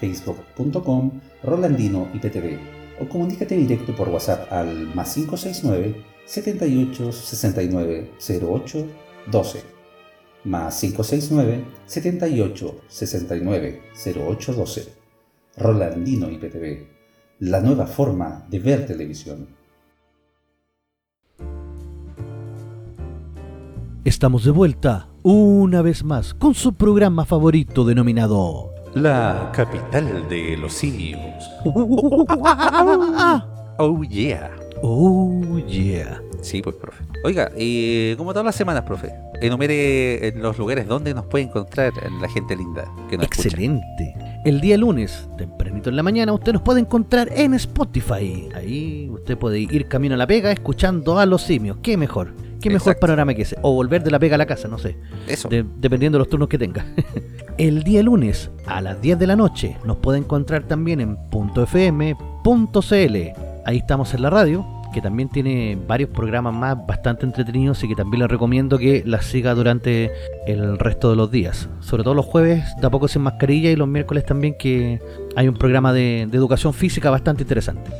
www.facebook.com Rolandino IPTV o comunícate directo por WhatsApp al más 569 78 69 08 12 más 569 78 69 08 12 Rolandino IPTV, la nueva forma de ver televisión. Estamos de vuelta una vez más con su programa favorito denominado La capital de los simios. Oh yeah. Oh yeah. Sí, pues, profe. Oiga, y como todas las semanas, profe, enumere en los lugares donde nos puede encontrar la gente linda que nos escucha. Excelente. El día lunes, tempranito en la mañana, usted nos puede encontrar en Spotify. Ahí usted puede ir camino a la pega escuchando a los simios. ¿Qué mejor? Qué mejor Exacto. panorama que ese. O volver de la pega a la casa, no sé. Eso. de- dependiendo de los turnos que tenga. El día lunes a las 10 de la noche nos puede encontrar también en .fm.cl. Ahí estamos en la radio, que también tiene varios programas más bastante entretenidos y que también les recomiendo que las siga durante el resto de los días. Sobre todo los jueves, de a poco sin mascarilla y los miércoles también que hay un programa de, de educación física bastante interesante.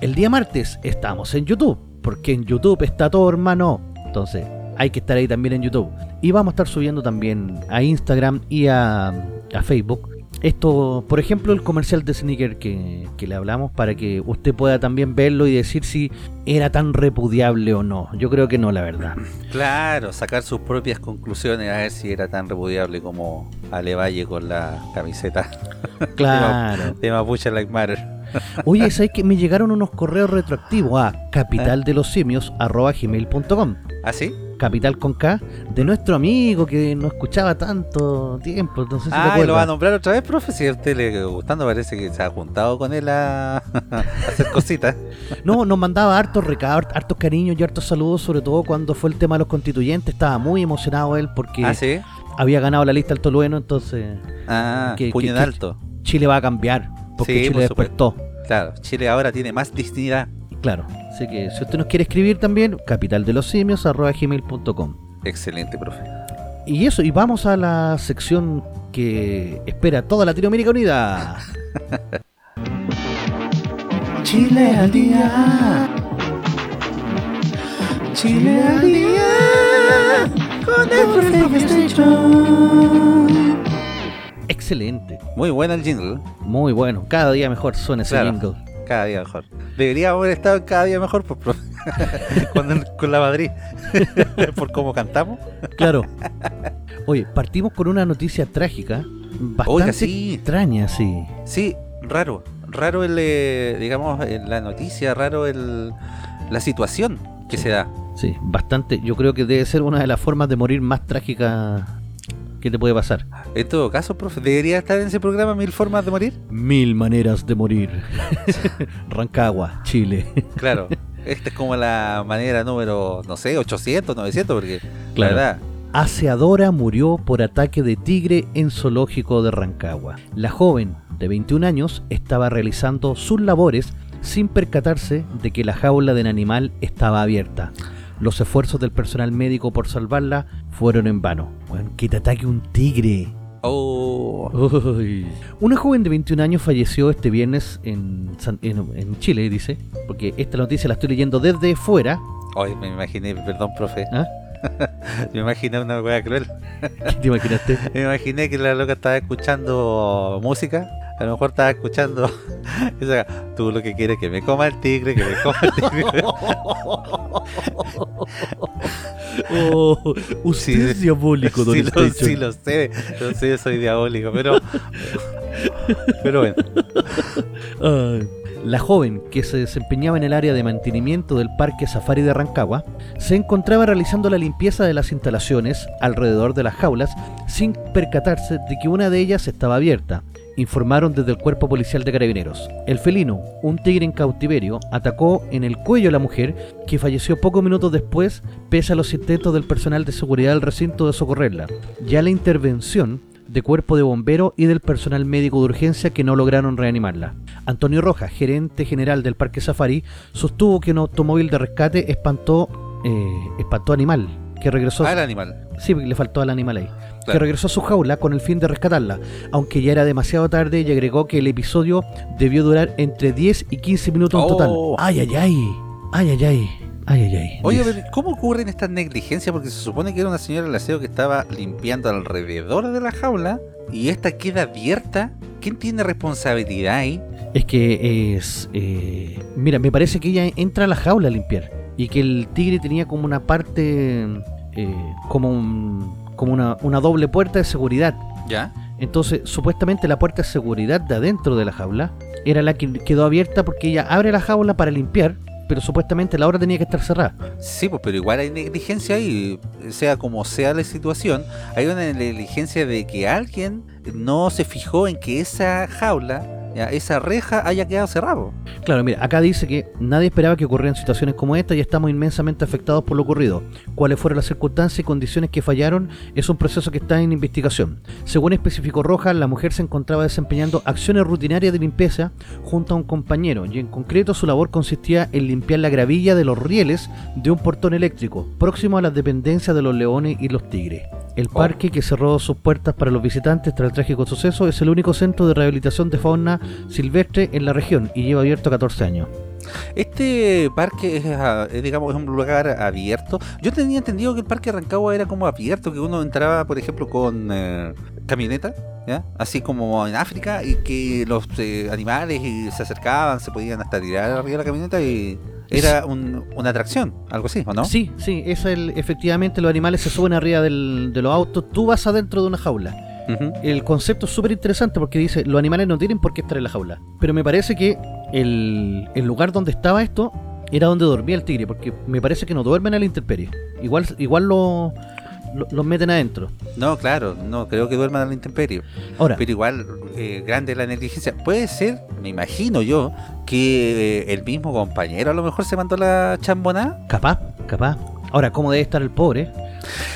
El día martes estamos en YouTube, porque en YouTube está todo, hermano. Entonces, hay que estar ahí también en YouTube. Y vamos a estar subiendo también a Instagram y a, a Facebook. Esto, por ejemplo, el comercial de Sneaker que, que le hablamos para que usted pueda también verlo y decir si era tan repudiable o no. Yo creo que no, la verdad. Claro, sacar sus propias conclusiones a ver si era tan repudiable como Ale Valle con la camiseta Claro. de Mapuche Like Matter. Oye, ¿sabes que me llegaron unos correos retroactivos a capitaldelosimios.gmail.com ¿Ah, sí? Capital con K, de nuestro amigo que no escuchaba tanto tiempo. No sé si te Ah, ¿y lo va a nombrar otra vez, profe. Si a usted le gustando, parece que se ha juntado con él a, a hacer cositas. No, nos mandaba hartos recados, hartos cariños y hartos saludos, sobre todo cuando fue el tema de los constituyentes. Estaba muy emocionado él porque Ah, sí. había ganado la lista Alto Lueno, entonces Ah, Que- puño que- en alto. Chile va a cambiar, porque Sí, Chile por despertó. Claro, Chile ahora tiene más dignidad. Claro, así que si usted nos quiere escribir también, capitaldelosimios.gmail.com Excelente, profe. Y eso, y vamos a la sección que espera toda Latinoamérica Unida. Chile al día. Chile al día. Con el profe. Excelente, Muy buena el jingle. muy bueno, cada día mejor suena ese Claro. jingle. Cada día mejor. Deberíamos haber estado cada día mejor, pues, profe. con, con la Madrid. Por cómo cantamos. Claro. Oye, partimos con una noticia trágica, bastante sí. extraña, sí. Sí, raro. Raro el, eh, digamos, eh, la noticia, raro el, la situación que se da. Sí, bastante. Yo creo que debe ser una de las formas de morir más trágicas que te puede pasar. En todo caso, profe, ¿debería estar en ese programa Mil Formas de Morir? Mil maneras de morir. Rancagua, Chile. Claro. Esta es como la manera número, no sé, 800, 900, porque Claro. la verdad, Aseadora murió por ataque de tigre en zoológico de Rancagua. La joven, de 21 años, estaba realizando sus labores sin percatarse de que la jaula del animal estaba abierta. Los esfuerzos del personal médico por salvarla fueron en vano. Bueno, que te ataque un tigre. oh, Uy. Una joven de 21 años falleció este viernes en, San- en, en Chile, dice, porque esta noticia la estoy leyendo desde fuera. hoy me imaginé, perdón, profe, ¿Ah? me imaginé una wea cruel. ¿Qué te imaginaste? Me imaginé que la loca estaba escuchando música. A lo mejor estaba escuchando esa, tú lo que quieres que me coma el tigre, que me coma el tigre. Oh, usted Sí, es diabólico, don sí, lo, sí lo sé, lo sé, soy diabólico, pero pero bueno, Ay. La joven, que se desempeñaba en el área de mantenimiento del Parque Safari de Rancagua, se encontraba realizando la limpieza de las instalaciones alrededor de las jaulas sin percatarse de que una de ellas estaba abierta, informaron desde el Cuerpo Policial de Carabineros. El felino, un tigre en cautiverio, atacó en el cuello a la mujer, que falleció pocos minutos después, pese a los intentos del personal de seguridad del recinto de socorrerla. Ya la intervención de cuerpo de bombero y del personal médico de urgencia que no lograron reanimarla. Antonio Rojas, gerente general del Parque Safari, sostuvo que un automóvil de rescate espantó, eh, espantó animal, que regresó... al animal. Sí, porque le faltó al animal ahí. Que regresó a su jaula con el fin de rescatarla, aunque ya era demasiado tarde y agregó que el episodio debió durar entre 10 y 15 minutos en total. Oh. Ay, ay, ay. Ay, ay, ay. Ay, ay, ay. Oye, pero ¿cómo ocurren estas negligencias? Porque se supone que era una señora del aseo que estaba limpiando alrededor de la jaula y esta queda abierta. ¿Quién tiene responsabilidad ahí? Es que es... eh, mira, me parece que ella entra a la jaula a limpiar. Y que el tigre tenía como una parte... eh, como un, como una, una doble puerta de seguridad. ¿Ya? Entonces, supuestamente la puerta de seguridad de adentro de la jaula era la que quedó abierta porque ella abre la jaula para limpiar, pero supuestamente la hora tenía que estar cerrada. Sí, pues, pero igual hay negligencia ahí, sea como sea la situación, hay una negligencia de que alguien no se fijó en que esa jaula ya, esa reja haya quedado cerrada. Claro, mira, acá dice que nadie esperaba que ocurrieran situaciones como esta y estamos inmensamente afectados por lo ocurrido. Cuáles fueron las circunstancias y condiciones que fallaron es un proceso que está en investigación. Según especificó Rojas, la mujer se encontraba desempeñando acciones rutinarias de limpieza junto a un compañero y en concreto su labor consistía en limpiar la gravilla de los rieles de un portón eléctrico próximo a las dependencias de los leones y los tigres. El parque que cerró sus puertas para los visitantes tras el trágico suceso es el único centro de rehabilitación de fauna silvestre en la región y lleva abierto 14 años. Este parque es, ah, es, digamos, es un lugar abierto. Yo tenía entendido que el parque de Rancagua era como abierto, que uno entraba, por ejemplo, con eh, camioneta, ¿ya? así como en África, y que los eh, animales y se acercaban, se podían hasta tirar arriba de la camioneta y era un- una atracción, algo así, ¿o no? Sí, sí, es el, efectivamente los animales se suben arriba del- de los autos, tú vas adentro de una jaula. El concepto es súper interesante porque dice, los animales no tienen por qué estar en la jaula. Pero me parece que el, el lugar donde estaba esto era donde dormía el tigre, porque me parece que no duermen a la intemperie. Igual, igual lo, lo- los meten adentro. No, claro, no creo que duerman a la intemperie. Ahora, Pero igual, eh, grande la negligencia. Puede ser, me imagino yo, que eh, el mismo compañero a lo mejor se mandó la chambonada. capaz, capaz. Ahora, ¿cómo debe estar el pobre?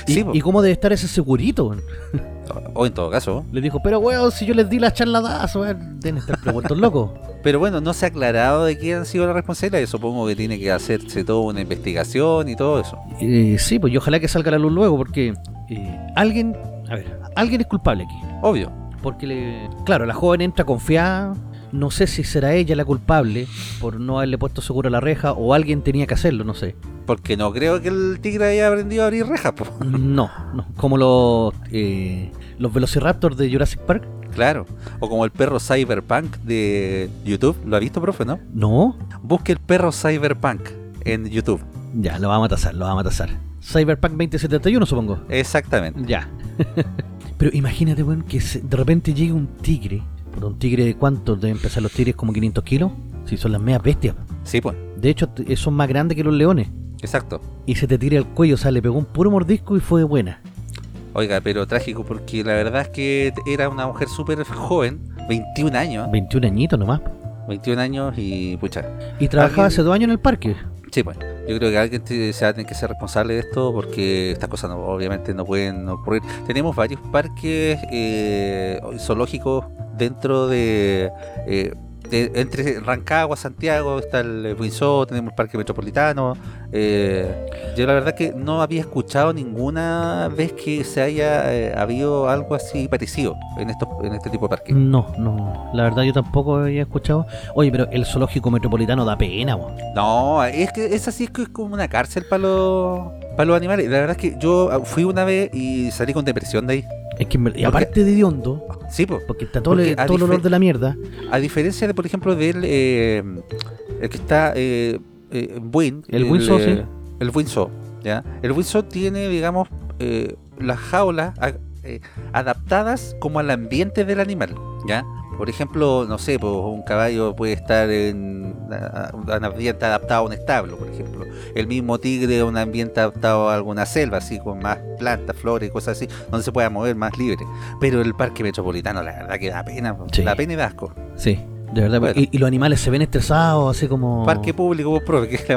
Y, Sí, po. y cómo debe estar ese segurito? O, en todo caso. Le dijo, pero weón, si yo les di la charladazo, weón, deben estar prevueltos locos. Pero bueno, no se ha aclarado de quién han sido las responsables. Supongo que tiene que hacerse toda una investigación y todo eso. Eh, sí, pues y ojalá que salga a la luz luego, porque eh, alguien, a ver, alguien es culpable aquí. Obvio. Porque, le, claro, la joven entra confiada. No sé si será ella la culpable por no haberle puesto seguro a la reja o alguien tenía que hacerlo, no sé. Porque no creo que el tigre haya aprendido a abrir rejas. No, no. Como los, eh, los velociraptors de Jurassic Park. Claro. O como el perro Cyberpunk de YouTube. ¿Lo ha visto, profe, no? No. Busque el perro Cyberpunk en YouTube. Ya, lo vamos a tasar, lo vamos a tasar. Cyberpunk 2071, supongo. Exactamente. Ya. Pero imagínate, weón, que se- de repente llegue un tigre. ¿Por un tigre de cuánto deben pesar los tigres? ¿Como 500 kilos? Si son las medias bestias. Sí, pues. De hecho, t- son más grandes que los leones. Exacto. Y se te tira al cuello, o sea, le pegó un puro mordisco y fue buena. Oiga, pero trágico porque la verdad es que era una mujer súper joven, 21 años, 21 añitos nomás. 21 años y pucha. Y trabajaba hace dos años en el parque. Sí, pues. Yo creo que alguien se va a tener que ser responsable de esto porque estas cosas no- obviamente no pueden ocurrir. Tenemos varios parques eh, zoológicos dentro de, eh, de- entre Rancagua, Santiago, está el Winsor, tenemos el Parque Metropolitano. eh, yo la verdad que no había escuchado ninguna vez que se haya eh, habido algo así parecido en estos en este tipo de parques. No, no. La verdad yo tampoco había escuchado. Oye, pero el zoológico metropolitano da pena, weón. No, es que es así, es que es como una cárcel para los, para los animales. La verdad es que yo ah, fui una vez y salí con depresión de ahí. Es que, y aparte de hediondo, Sí, porque está todo, Porque el, todo el olor de la mierda. A diferencia de, por ejemplo, del eh, el que está eh, eh, Buin. El Windsor, eh, sí. El Windsor, ¿ya? El Windsor tiene, digamos, eh, las jaulas a- eh, adaptadas como al ambiente del animal, ¿ya? Por ejemplo, no sé, pues un caballo puede estar en un ambiente adaptado a un establo, por ejemplo. El mismo tigre un ambiente adaptado a alguna selva, así con más plantas, flores y cosas así, donde se pueda mover más libre. Pero el parque metropolitano, la verdad que da pena, Sí. da pena y da asco. Sí, de verdad. Bueno. Y, y los animales se ven estresados, así como. Parque público, vos, profe, que Eh,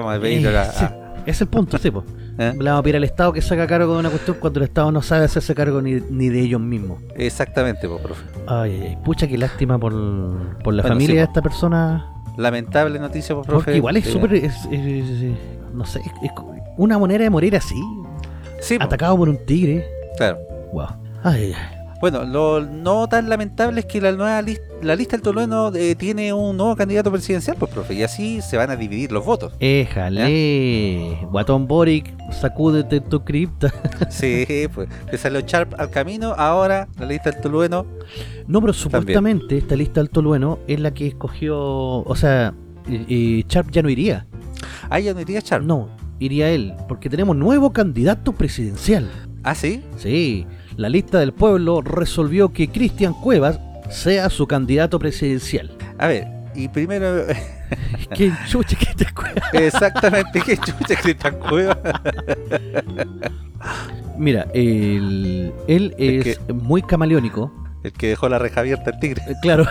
a la- sí, a- Es el punto, sí, po. ¿Eh? Le vamos a pedir al Estado que se haga cargo de una cuestión cuando el Estado no sabe hacerse cargo ni, ni de ellos mismos. Exactamente, vos, profe. Ay, ay. Pucha, qué lástima por, por la Bueno, familia sí, de esta persona. Lamentable noticia, vos, profe. Porque igual es súper. es- es- es- no sé, es, una manera de morir así. Sí, po, Atacado por un tigre. claro. Wow. Ay, ay. Bueno, lo no tan lamentable es que la nueva lis- la lista del Tolueno eh, tiene un nuevo candidato presidencial, pues, profe, y así se van a dividir los votos. Éjale. Guatón Boric, sacúdete tu cripta. Sí, pues, le salió Sharp al camino, ahora la lista del Tolueno. No, pero supuestamente esta lista del Tolueno es la que escogió. O sea, Sharp ya no iría. Ah, ya no iría Sharp. No, iría él. Porque tenemos nuevo candidato presidencial. Ah, sí. Sí, la lista del pueblo resolvió que Cristian Cuevas sea su candidato presidencial. A ver, y primero, ¿Qué chucha te Cuevas? exactamente, qué chucha Cristian Cueva. Mira, él, él Es es muy camaleónico. El que dejó la reja abierta el tigre. Eh, Claro.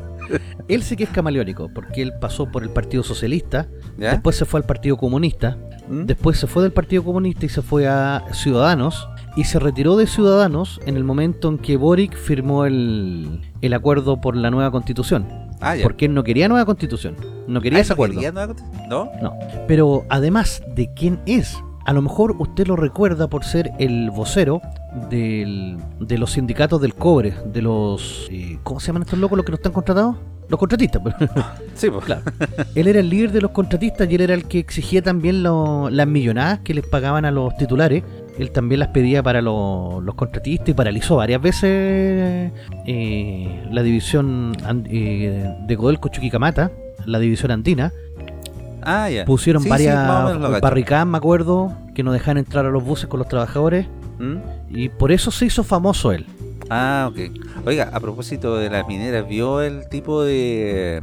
él sí que es camaleónico, porque él pasó por el Partido Socialista, ¿Ya? después se fue al Partido Comunista, ¿Mm? después se fue del Partido Comunista y se fue a Ciudadanos, y se retiró de Ciudadanos en el momento en que Boric firmó el, el acuerdo por la nueva constitución. Ah, ya. Porque él no quería nueva constitución, no quería Ah, ese ¿no acuerdo. quería nueva conti- ¿No? No. Pero además de quién es, a lo mejor usted lo recuerda por ser el vocero del- de los sindicatos del cobre, de los... eh, ¿Cómo se llaman estos locos los que no están contratados? Los contratistas. pues. Sí, pues. claro. Él era el líder de los contratistas y él era el que exigía también lo- las millonadas que les pagaban a los titulares. Él también las pedía para lo- los contratistas y paralizó varias veces eh, la división eh, de Codelco Chuquicamata, la división andina. Ah, ya. Pusieron Sí, varias barricadas, me acuerdo, que no dejaban entrar a los buses con los trabajadores. ¿Mm? Y por eso se hizo famoso él. Ah, ok. Oiga, a propósito de las mineras, ¿vio el tipo de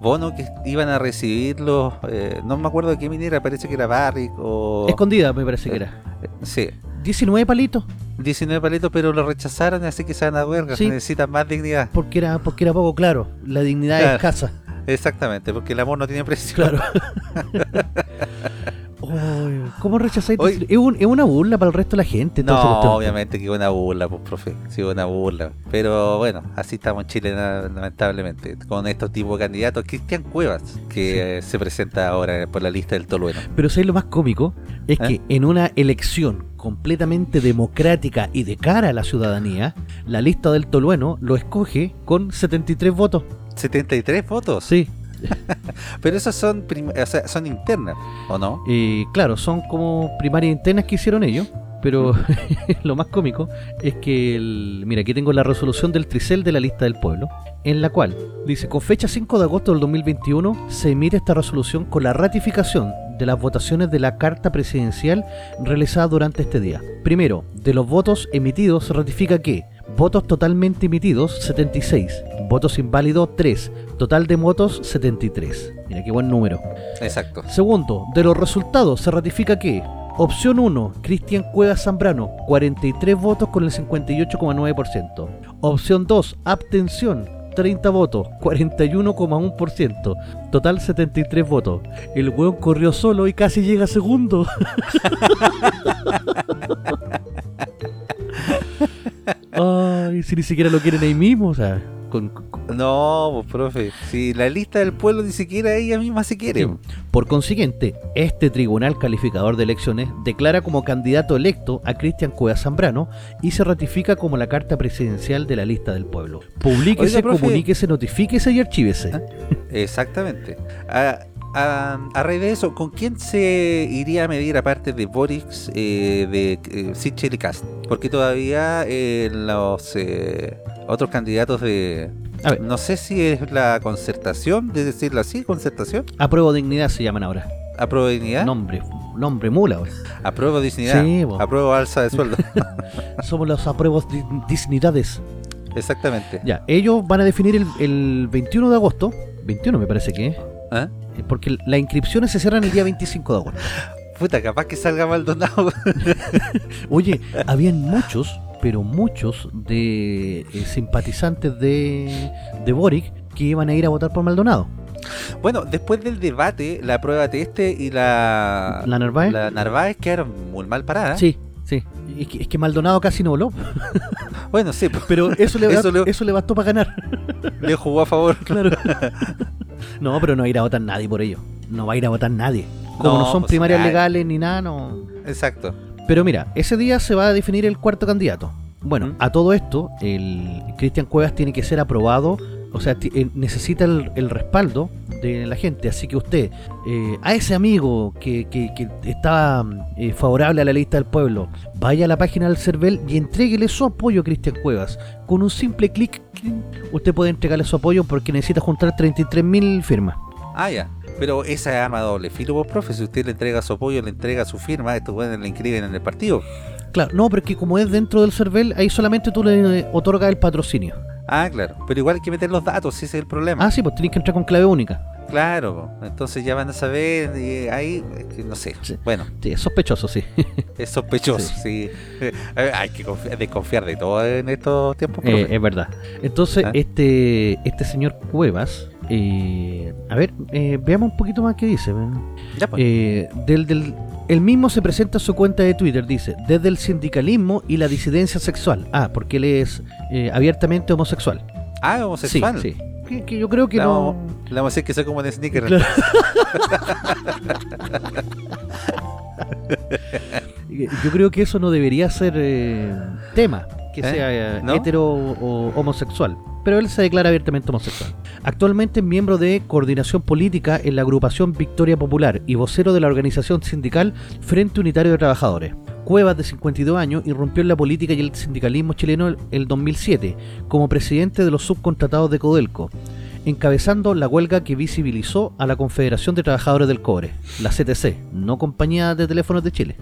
bono que iban a recibir los... eh, no me acuerdo de qué minera, parece que era Barrick o... Escondida, me parece que era. Sí, 19 palitos, 19 palitos, pero lo rechazaron, así que se van a huelga. Sí. Necesitan más dignidad. porque era, porque era poco claro. La dignidad Claro. es escasa. Exactamente, porque el amor no tiene precio. Claro. ¿Cómo rechazáis? Es, un- es una burla para el resto de la gente. No, obviamente que una burla, pues, profe. Sí, una burla. Pero bueno, así estamos en Chile, lamentablemente. Con estos tipos de candidatos. Cristian Cuevas, que eh, se presenta ahora por la lista del Tolueno. Pero ¿sabes lo más cómico? Es ¿Eh? que en una elección completamente democrática y de cara a la ciudadanía, la lista del Tolueno lo escoge con 73 votos. 73 votos. Sí, Pero esas son, o sea, son internas, ¿o no? Claro, son como primarias internas que hicieron ellos, pero lo más cómico es que, mira, aquí tengo la resolución del Tricel de la lista del pueblo, en la cual dice, con fecha 5 de agosto del 2021 se emite esta resolución con la ratificación de las votaciones de la carta presidencial realizada durante este día. Primero, de los votos emitidos se ratifica que votos totalmente emitidos 76, votos inválidos 3, total de votos 73. Mira qué buen número. Exacto. Segundo, de los resultados se ratifica que opción 1, Cristian Cuevas Zambrano, 43 votos con el 58,9%. Opción 2, abstención, 30 votos, 41,1%. Total 73 votos. El weón corrió solo y casi llega segundo. Ay, si ni siquiera lo quieren ahí mismo, o sea, con- con- No, pues, profe. Si la lista del pueblo ni siquiera ella misma se quiere. Sí. Por consiguiente, este tribunal calificador de elecciones declara como candidato electo a Cristian Cuevas Zambrano y se ratifica como la carta presidencial de la lista del pueblo. Publíquese, Oiga, profe. comuníquese, notifíquese y archívese. Exactamente. A, a- a raíz de eso, ¿con quién se iría a medir aparte de Boric, eh, de eh, Sichel y Cast? Porque todavía eh, los eh, otros candidatos de... A ver. No sé si es la concertación, de decirlo así, concertación, Apruebo dignidad se llaman ahora. apruebo dignidad, Nombre, nombre mula ahora. apruebo dignidad, Sí, bo. apruebo alza de sueldo. Somos los apruebos di- dignidades. Exactamente. Ya, ellos van a definir el, el 21 de agosto. 21 me parece que. ¿Ah? eh, Porque las inscripciones se cierran el día 25 de agosto. Puta, capaz que salga Maldonado. Oye, habían muchos, pero muchos de eh, simpatizantes de, de Boric que iban a ir a votar por Maldonado. bueno, después del debate, la prueba teste y la... ¿La Narváez? La Narváez quedaron muy mal paradas. Sí, sí. Es que, es que Maldonado casi no voló, Bueno, sí, pero eso le, Eso eso le- le bastó para ganar. le jugó a favor. Claro. No, pero no va a ir a votar nadie por ello. No va a ir a votar nadie. Como no, No, son pues, primarias nadie. legales ni nada, no. Exacto. Pero mira, ese día se va a definir el cuarto candidato. Bueno, ¿Mm? a todo esto, el Cristian Cuevas tiene que ser aprobado, o sea, eh, necesita el, el respaldo de la gente. Así que usted, eh, a ese amigo que, que, que está eh, favorable a la lista del pueblo, vaya a la página del CERVEL y entréguele su apoyo a Cristian Cuevas. Con un simple clic, usted puede entregarle su apoyo porque necesita juntar 33.000 firmas. Ah, ya. Pero esa es arma doble filo, vos, profe. Si usted le entrega su apoyo, le entrega su firma, estos buenos le inscriben en el partido. Claro, no, pero es que como es dentro del CERVEL, ahí solamente tú le otorgas el patrocinio. Ah, claro. Pero igual hay que meter los datos, si ese es el problema. Ah, sí, pues tenés que entrar con clave única. Claro, entonces ya van a saber, y ahí, no sé, Sí. bueno, Sí, es sospechoso, sí. es sospechoso, sí. Eh, Hay que confi- desconfiar de todo en estos tiempos. Eh, es verdad. Entonces, ¿Ah? este este señor Cuevas, eh, a ver, eh, veamos un poquito más qué dice. ya, pues. Eh, del, del, él mismo se presenta en su cuenta de Twitter, dice, desde el sindicalismo y la disidencia sexual. Ah, porque él es eh, abiertamente homosexual. ah, homosexual. Sí, sí. Que, que yo creo que no... le vamos a decir que soy como un sneaker. Claro. Yo creo que eso no debería ser eh, tema, que ¿Eh? sea hetero o homosexual. Pero él se declara abiertamente homosexual. Actualmente es miembro de coordinación política en la agrupación Victoria Popular y vocero de la organización sindical Frente Unitario de Trabajadores. Cuevas, de 52 años, irrumpió en la política y el sindicalismo chileno el- el 2007 como presidente de los subcontratados de Codelco, encabezando la huelga que visibilizó a la Confederación de Trabajadores del Cobre, la CTC, no Compañía de Teléfonos de Chile.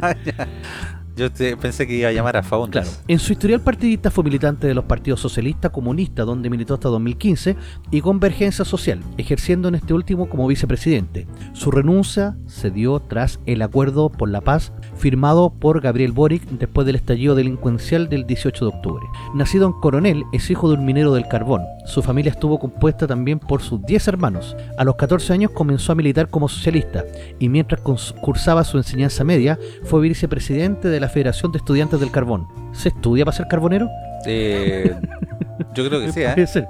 Yo pensé que iba a llamar a Faundes. Claro. En su historial partidista fue militante de los partidos socialista, comunista, donde militó hasta 2015, y Convergencia Social, ejerciendo en este último como vicepresidente. Su renuncia se dio tras el acuerdo por la paz firmado por Gabriel Boric después del estallido delincuencial del 18 de octubre. Nacido en Coronel, es hijo de un minero del carbón. Su familia estuvo compuesta también por sus 10 hermanos. A los 14 años comenzó a militar como socialista y mientras cursaba su enseñanza media fue vicepresidente de la Federación de Estudiantes del Carbón. ¿Se estudia para ser carbonero? Eh, yo creo que sí, ¿eh? Puede ser.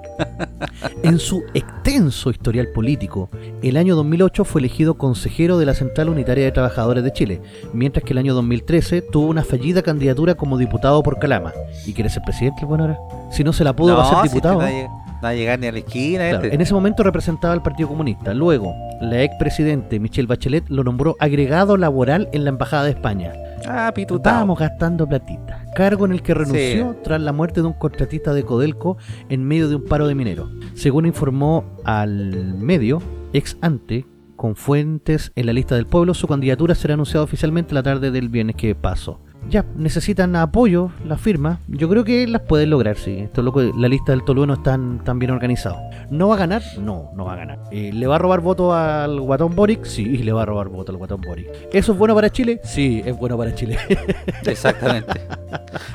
En su extenso historial político, el año 2008 fue elegido consejero de la Central Unitaria de Trabajadores de Chile, mientras que el año 2013 tuvo una fallida candidatura como diputado por Calama. ¿Y quiere ser presidente bueno ahora? Si no se la pudo, va a ser si diputado. este no, va a llegar ni a la esquina. Claro, este. en ese momento representaba al Partido Comunista. Luego, la expresidente Michelle Bachelet lo nombró agregado laboral en la Embajada de España. Ah, pitutao. Estábamos gastando platita. Cargo en el que renunció tras la muerte de un contratista de Codelco en medio de un paro de mineros. Según informó al medio, ex ante, con fuentes en la lista del pueblo, su candidatura será anunciada oficialmente la tarde del viernes que pasó. Ya, necesitan apoyo, las firmas. Yo creo que las pueden lograr, sí. Esto es lo que la lista del Tolueno está tan, tan bien organizado. ¿No va a ganar? No, no va a ganar. Eh, ¿Le va a robar voto al Guatón Boric? Sí, le va a robar voto al Guatón Boric. ¿Eso es bueno para Chile? Sí, es bueno para Chile. Exactamente.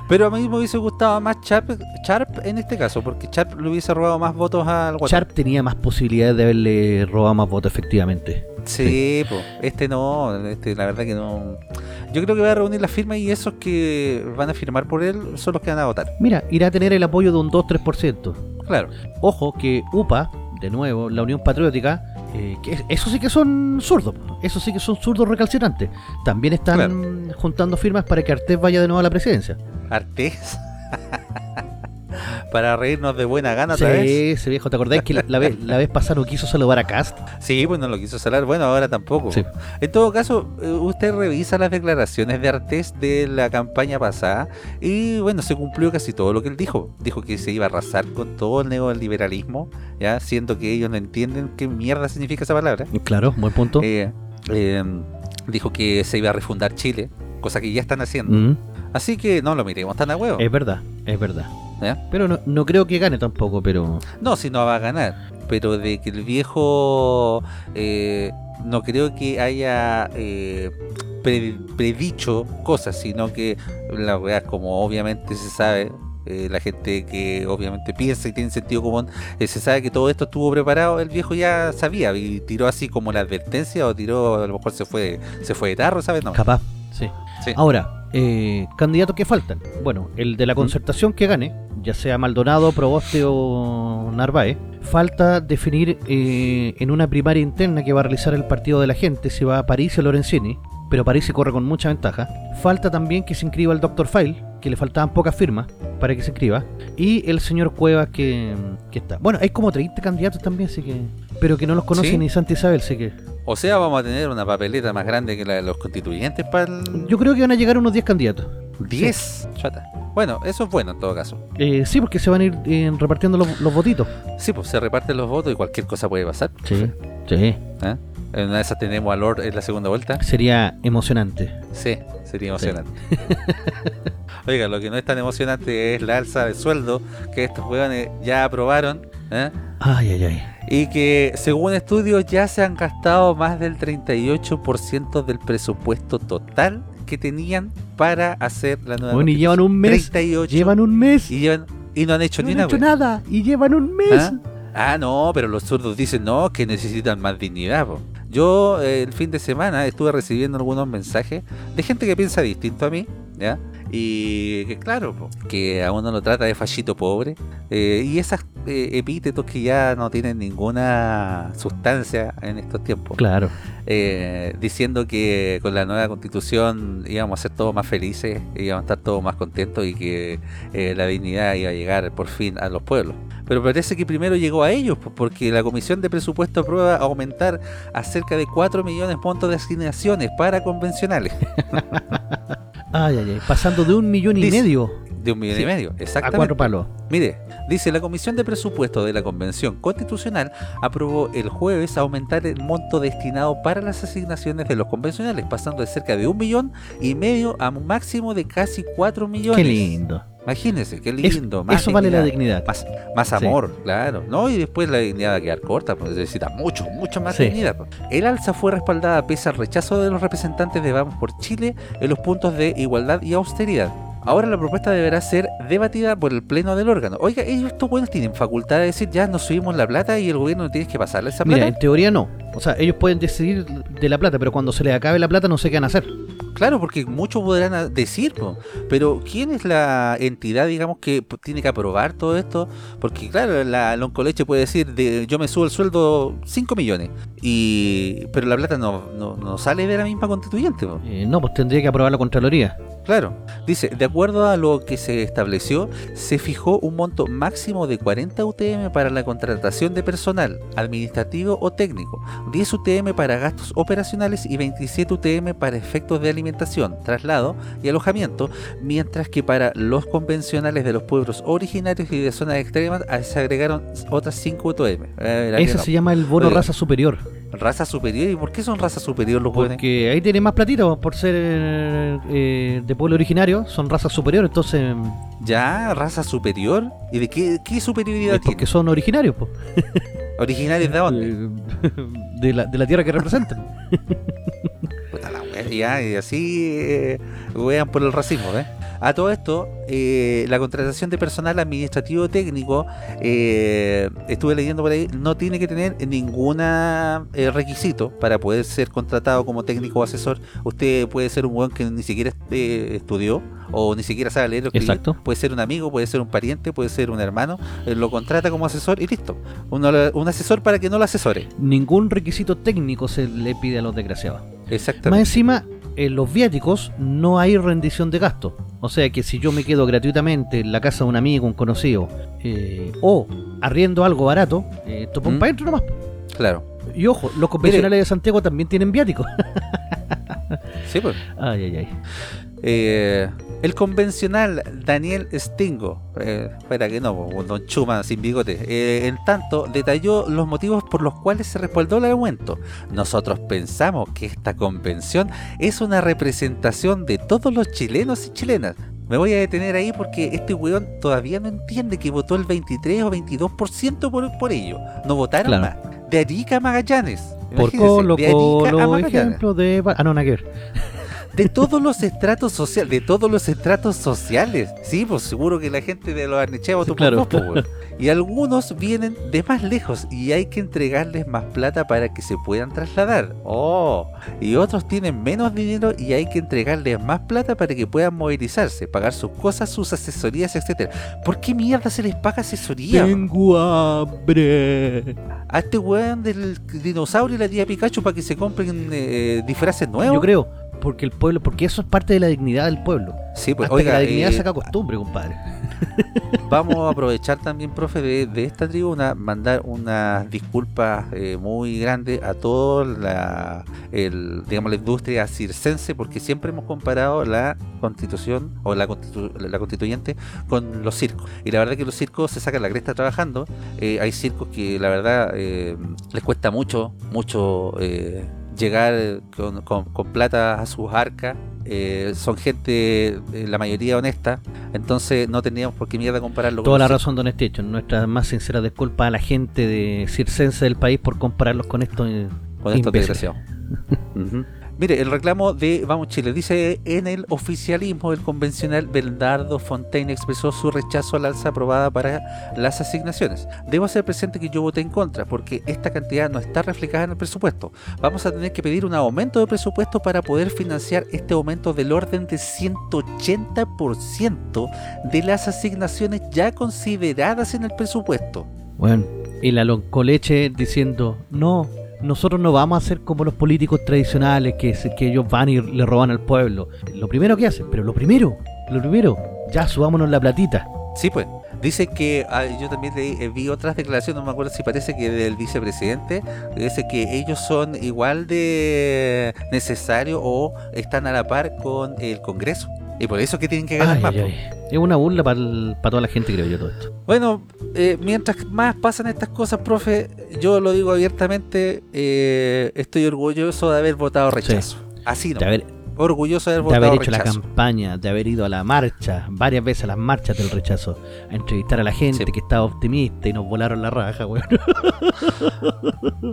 Pero a mí me hubiese gustado más Sharp, Sharp en este caso, porque Sharp le hubiese robado más votos al Guatón. Sharp tenía más posibilidades de haberle robado más votos, efectivamente. Sí, po. este no, este la verdad que no. Yo creo que va a reunir las firmas y esos que van a firmar por él son los que van a votar. Mira, irá a tener el apoyo de un 2-3%. Claro. Ojo que UPA, de nuevo, la Unión Patriótica, eh, que es- eso sí que son zurdos, eso sí que son zurdos recalcitrantes. También están juntando firmas para que Artés vaya de nuevo a la presidencia. Artés. Para reírnos de buena gana otra vez. Sí, ese viejo, ¿te acordás que la, la vez, la vez pasada no quiso saludar a Cast? Sí, pues no lo quiso salar. Bueno, ahora tampoco. Sí. En todo caso, eh, usted revisa las declaraciones de Artés de la campaña pasada y bueno, se cumplió casi todo lo que él dijo. Dijo que se iba a arrasar con todo el neoliberalismo, ya siendo que ellos no entienden qué mierda significa esa palabra. Claro, buen punto. Eh, eh, dijo que se iba a refundar Chile, cosa que ya están haciendo. Mm, Así que no lo miremos tan a huevo. es verdad, es verdad. Pero no, no creo que gane tampoco, pero... No, si no va a ganar. Pero de que el viejo eh, no creo que haya eh, pre- predicho cosas, sino que la weá, como obviamente se sabe, eh, la gente que obviamente piensa y tiene sentido común, eh, se sabe que todo esto estuvo preparado, el viejo ya sabía y tiró así como la advertencia o tiró, a lo mejor se fue, se fue de tarro, ¿sabes? No. Capaz, sí. Sí. Ahora, eh, candidatos que faltan. Bueno, el de la concertación que gane, ya sea Maldonado, Proboste o Narváez, falta definir eh, en una primaria interna que va a realizar el partido de la gente si va a París o Lorenzini, pero París se corre con mucha ventaja. Falta también que se inscriba el Dr. File, que le faltaban pocas firmas para que se inscriba, y el señor Cuevas que, que está. Bueno, hay como 30 candidatos también, así que... Pero que no los conoce ¿Sí? ni Santa Isabel, así que... O sea, vamos a tener una papeleta más grande que la de los constituyentes para el... Yo creo que van a llegar unos 10 candidatos. 10. Chata. Bueno, eso es bueno en todo caso. Eh, sí, porque se van a ir eh, repartiendo los, los votitos. Sí, pues se reparten los votos y cualquier cosa puede pasar. Sí, sí. ¿eh? En una de esas tenemos a Lord en la segunda vuelta. Sería emocionante. Sí, sería emocionante. Oiga, lo que no es tan emocionante es la alza de sueldo que estos hueones ya aprobaron ¿eh? Ay, ay, ay. Y que según estudios ya se han gastado más del 38% del presupuesto total que tenían para hacer la nueva Bueno, y llevan un mes. 38 Llevan un mes. y, llevan- y no han hecho no ni han una hecho nada. Y llevan un mes. ¿Ah? Ah, no, pero los zurdos dicen no, que necesitan más dignidad. po. Yo eh, el fin de semana estuve recibiendo algunos mensajes de gente que piensa distinto a mí, ¿ya? Y que claro, po, que a uno lo trata de fallito pobre. eh, y esos epítetos que ya no tienen ninguna sustancia en estos tiempos. Claro. eh, diciendo que con la nueva constitución íbamos a ser todos más felices, íbamos a estar todos más contentos y que eh, la dignidad iba a llegar por fin a los pueblos. Pero parece que primero llegó a ellos, porque la Comisión de Presupuesto aprueba aumentar a cerca de 4 millones de puntos de asignaciones para convencionales. Ay, ay, ay. Pasando de un millón y medio De un millón Sí, y medio, a exactamente. cuatro palos. Mire, dice la Comisión de Presupuesto de la Convención Constitucional aprobó el jueves aumentar el monto destinado para las asignaciones de los convencionales, pasando de cerca de un millón y medio a un máximo de casi 4 millones. Qué lindo. Imagínense, qué Es- lindo. más eso vale la dignidad. Más, Sí. amor, claro. ¿no? Y después la dignidad va a quedar corta, pues necesita mucho, mucho más Sí. dignidad. pues. El alza fue respaldada pese al rechazo de los representantes de Vamos por Chile en los puntos de igualdad y austeridad. Ahora la propuesta deberá ser debatida por el pleno del órgano. Oiga, ellos estos buenos tienen facultad de decir ya nos subimos la plata y el gobierno no tiene que pasarle esa plata. Mira, en teoría no. O sea, ellos pueden decidir de la plata, pero cuando se les acabe la plata no sé qué van a hacer. Claro, porque muchos podrán decir, po, pero ¿quién es la entidad, digamos, que tiene que aprobar todo esto? Porque, claro, la Loncoleche puede decir, de, yo me subo el sueldo 5 millones, y pero la plata no, no, no sale de la misma constituyente. po. Eh, no, pues tendría que aprobar la Contraloría. Claro, dice, de acuerdo a lo que se estableció, se fijó un monto máximo de 40 UTM para la contratación de personal administrativo o técnico, 10 UTM para gastos operacionales y 27 UTM para efectos de alimentación, traslado y alojamiento, mientras que para los convencionales de los pueblos originarios y de zonas extremas se agregaron otras 5 UTM. Eh, no. se llama el bono raza superior. Raza superior, ¿y por qué son raza superior los jóvenes? Porque ahí tienen más platita pues, por ser eh, de pueblo originario. Son razas superiores, entonces. Ya, raza superior, ¿y de qué, qué superioridad Es tiene? porque son originarios, pues. ¿Originarios de dónde? De la, de la tierra que representan. Ya, y así eh, wean por el racismo, ¿ves? A todo esto, eh, la contratación de personal administrativo técnico, eh, estuve leyendo por ahí, no tiene que tener ningún requisito para poder ser contratado como técnico o asesor. Usted puede ser un weón que ni siquiera eh, estudió o ni siquiera sabe leer o escribir. Exacto. Puede ser un amigo, puede ser un pariente, puede ser un hermano. eh, lo contrata como asesor y listo. Uno- un asesor para que no lo asesore. Ningún requisito técnico se le pide a los desgraciados. Más Exactamente. encima, en los viáticos no hay rendición de gasto. O sea que si yo me quedo gratuitamente en la casa de un amigo, un conocido, eh, o arriendo algo barato, eh, esto ¿Mm? para adentro nomás. Claro. Y ojo, los convencionales de Santiago también tienen viáticos. Sí, pues. ay, ay, ay. Eh, el convencional Daniel Stingo, eh, espera que no, don Chuma sin bigote, eh, en tanto detalló los motivos por los cuales se respaldó el aumento. Nosotros pensamos que esta convención es una representación de todos los chilenos y chilenas. Me voy a detener ahí porque este weón todavía no entiende que votó el 23 o 22% por, por ello. No votaron Claro. más. De Arica a Magallanes. Por Imagínense, Colo de Arica a Colo, Magallanes ejemplo de... Ah, no, ver. De todos los estratos sociales, de todos los estratos sociales. Sí, pues seguro que la gente de los Arnechea votó por Claro. pues. Y algunos vienen de más lejos y hay que entregarles más plata para que se puedan trasladar. Oh, y otros tienen menos dinero y hay que entregarles más plata para que puedan movilizarse, pagar sus cosas, sus asesorías, etcétera. ¿Por qué mierda se les paga asesoría? Tengo hambre. A este weón del dinosaurio y la tía Pikachu para que se compren eh, disfraces nuevos. Yo creo, porque el pueblo, porque eso es parte de la dignidad del pueblo. Sí, pues, Hasta oiga, que la dignidad eh, saca costumbre, compadre. Vamos a aprovechar también, profe, de, de esta tribuna, mandar unas disculpas eh, muy grandes a toda la, el, digamos, la industria circense, porque siempre hemos comparado la constitución o la, constitu- la constituyente con los circos. Y la verdad que los circos se sacan la cresta trabajando. Eh, hay circos que la verdad eh, les cuesta mucho, mucho eh, llegar con, con- con plata a sus arcas. eh, son gente, eh, la mayoría honesta, entonces no teníamos por qué mierda compararlo Toda con la razón, don Estecho. Nuestra más sincera disculpa a la gente de circense del país por compararlos con estos eh, con estos desgraciados. Ujú. Mire, el reclamo de Vamos Chile dice en el oficialismo el convencional Bernardo Fontaine expresó su rechazo al alza aprobada para las asignaciones. Debo hacer presente que yo voté en contra porque esta cantidad no está reflejada en el presupuesto. Vamos a tener que pedir un aumento de presupuesto para poder financiar este aumento del orden de 180% de las asignaciones ya consideradas en el presupuesto. Bueno, y la loncoleche diciendo, no, nosotros no vamos a ser como los políticos tradicionales que, ellos van y le roban al pueblo. Lo primero que hacen, pero lo primero, lo primero, ya subámonos la platita. Sí, pues. Dice que ah, yo también eh, vi otras declaraciones, no me acuerdo si parece que del vicepresidente, dice que ellos son igual de necesarios o están a la par con el Congreso. Y por eso que tienen que ganar Ay, más. ay. Es una burla para toda la gente, creo yo, todo esto. Bueno, eh, mientras más pasan estas cosas, profe, yo lo digo abiertamente, eh, estoy orgulloso de haber votado rechazo. Así no. De haber, Orgulloso de haber de haber hecho la campaña, de haber ido a la marcha, varias veces a las marchas del rechazo, a entrevistar a la gente Sí. que estaba optimista y nos volaron la raja, weón.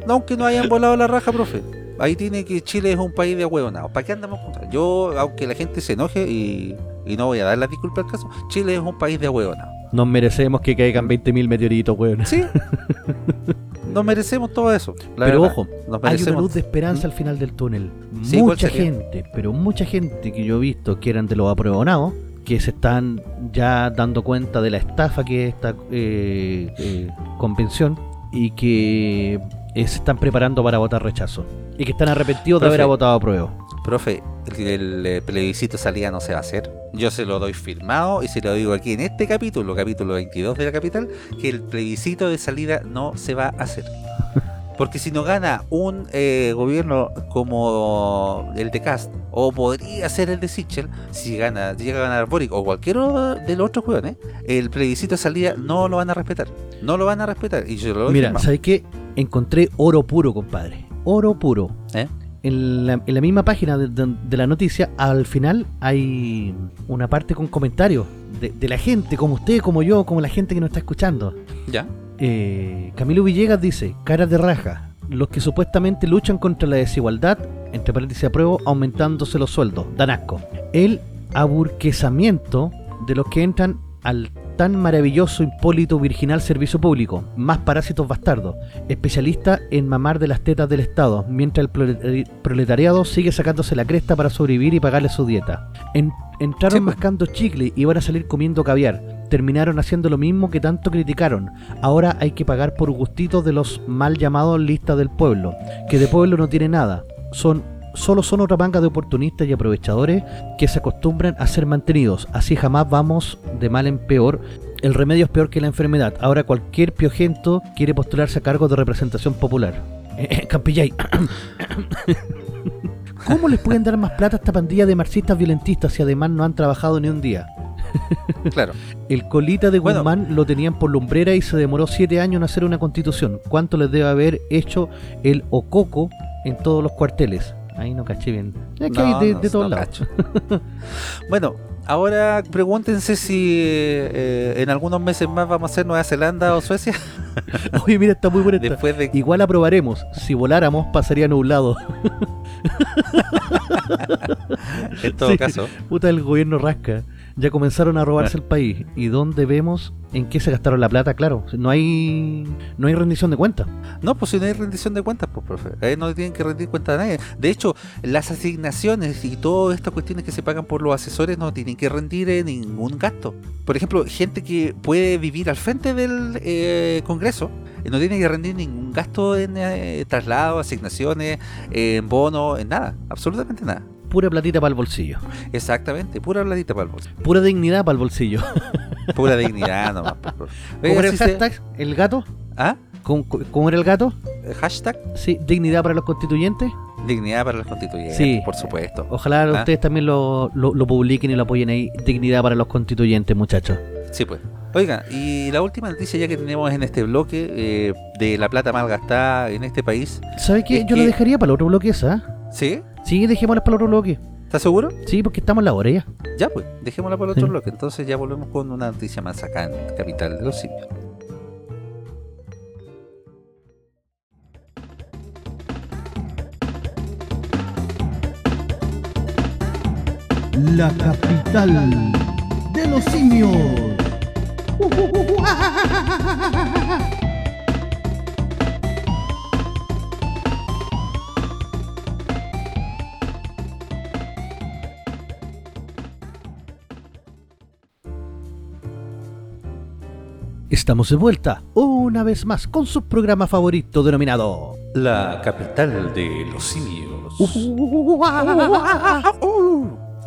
No, aunque no hayan volado la raja, profe. Ahí tiene que Chile es un país de huevonados. ¿Para qué andamos contra? Yo, aunque la gente se enoje y, y no voy a dar la disculpa al caso, Chile es un país de huevonados. Nos merecemos que caigan 20.000 meteoritos, weón. Sí. Nos merecemos todo eso. Pero verdad. ojo, Nos Hay una luz de esperanza al final del túnel. Sí, ¿cuál mucha gente, pero mucha gente que yo he visto que eran de los apruebonados, que se están ya dando cuenta de la estafa que es esta eh, eh, convención y que eh, se están preparando para votar rechazo. Y que están arrepentidos de haber votado apruebo. Profe, el, el, eh, plebiscito de salida no se va a hacer. Yo se lo doy firmado y se lo digo aquí en este capítulo, capítulo 22 de la capital, que el plebiscito de salida no se va a hacer. Porque si no gana un eh, gobierno como el de Cast, o podría ser el de Sichel, si gana, llega a ganar Boric o cualquiera de los otros hueones, el plebiscito de salida no lo van a respetar. No lo van a respetar. Y yo lo doy Mira, firmado. ¿sabes qué? Encontré oro puro, compadre. Oro puro. ¿Eh? En la, en la misma página de, de- de la noticia, al final hay una parte con comentarios de, de la gente, como usted, como yo, como la gente que nos está escuchando. ¿Ya? Eh, Camilo Villegas dice, caras de raja, los que supuestamente luchan contra la desigualdad, entre paréntesis apruebo, aumentándose los sueldos, dan asco. El aburquesamiento de los que entran al tan maravilloso, impólito, virginal servicio público, más parásitos bastardos, especialista en mamar de las tetas del Estado, mientras el proletari- proletariado sigue sacándose la cresta para sobrevivir y pagarle su dieta. En- entraron Sí, pues. mascando chicle y van a salir comiendo caviar. Terminaron haciendo lo mismo que tanto criticaron. Ahora hay que pagar por gustitos de los mal llamados listas del pueblo, que de pueblo no tiene nada. Son solo son otra manga de oportunistas y aprovechadores que se acostumbran a ser mantenidos. Así jamás vamos de mal en peor. El remedio es peor que la enfermedad. Ahora cualquier piojento quiere postularse a cargo de representación popular. Eh, Campillay. ¿Cómo les pueden dar más plata a esta pandilla de marxistas violentistas si además no han trabajado ni un día? Claro. El colita de Bueno. Guzmán lo tenían por lumbrera y se demoró siete años en hacer una constitución. ¿Cuánto les debe haber hecho el Ococo en todos los cuarteles? Ahí no caché bien. Es que No, hay de, no, de todos no lados. bueno, ahora pregúntense si eh, en algunos meses más vamos a hacer Nueva Zelanda o Suecia. Oye, mira, está muy buena esta. Después de Igual aprobaremos. Si voláramos, pasaría nublado. en todo Sí. caso. Puta, el gobierno rasca. Ya comenzaron a robarse el país. ¿Y dónde vemos en qué se gastaron la plata? Claro, no hay no hay rendición de cuentas. No, pues si no hay rendición de cuentas, pues profe. Ahí no tienen que rendir cuenta a nadie. De hecho, las asignaciones y todas estas cuestiones que se pagan por los asesores no tienen que rendir eh, ningún gasto. Por ejemplo, gente que puede vivir al frente del eh, Congreso eh, no tiene que rendir ningún gasto en eh, traslado, asignaciones, en bono, en nada. Absolutamente nada. Pura platita para el bolsillo. Exactamente, pura bladita para el bolso. Pura dignidad para el bolsillo. Pura dignidad nomás. pues, profe. ¿Cómo era el hashtag? ¿El gato? ¿Ah? ¿Cómo, cómo era el gato? Hashtag Sí, dignidad para los constituyentes. dignidad para los constituyentes, Sí. por supuesto. Ojalá ¿Ah? ustedes también lo, lo- lo publiquen y lo apoyen ahí. Dignidad para los constituyentes, muchachos. Sí, pues. Oiga, y la última noticia ya que tenemos en este bloque eh, de la plata mal gastada en este país. ¿Sabe qué? Yo lo que- dejaría para el otro bloque esa. ¿Sí? Sí, dejémoslas para el otro bloque. ¿Estás seguro? Sí, porque estamos en la hora ya. Ya, pues, dejémosla por el otro Sí. bloque. Entonces ya volvemos con una noticia más acá en Capital de los Simios. La capital de los simios. Estamos de vuelta una vez más con su programa favorito denominado La capital de los simios.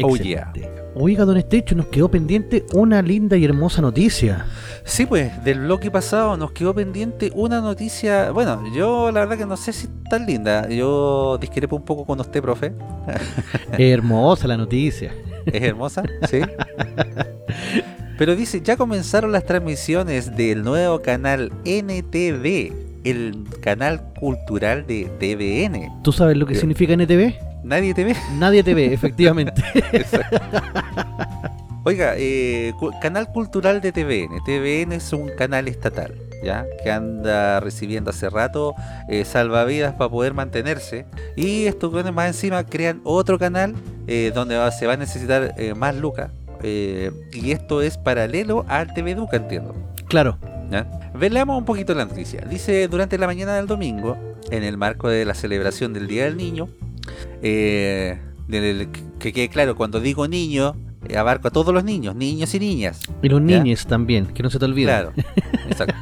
Oh, yeah. Excelente. Oiga, don Estecho, nos quedó pendiente una linda y hermosa noticia. Sí, pues, del bloque pasado nos quedó pendiente una noticia. Bueno, yo la verdad que no sé si es tan linda. Yo discrepo un poco con usted, profe. Hermosa la noticia. Es hermosa, sí. Pero dice, ya comenzaron las transmisiones del nuevo canal NTV, el canal cultural de TVN. ¿Tú sabes lo que significa NTV? Nadie te ve. Nadie te ve, efectivamente. Oiga, eh, cu- canal cultural de TVN. TVN es un canal estatal, ¿ya? Que anda recibiendo hace rato eh, salvavidas para poder mantenerse. Y estos más encima crean otro canal eh, donde va- se va a necesitar eh, más lucas. Eh, y esto es paralelo al TV entiendo. claro. ¿ya? Velamos un poquito la noticia. Dice, durante la mañana del domingo, en el marco de la celebración del Día del Niño, eh, del- que quede claro, cuando digo niño, eh, abarco a todos los niños, niños y niñas. Y los niños también, que no se te olvide. Claro, exacto.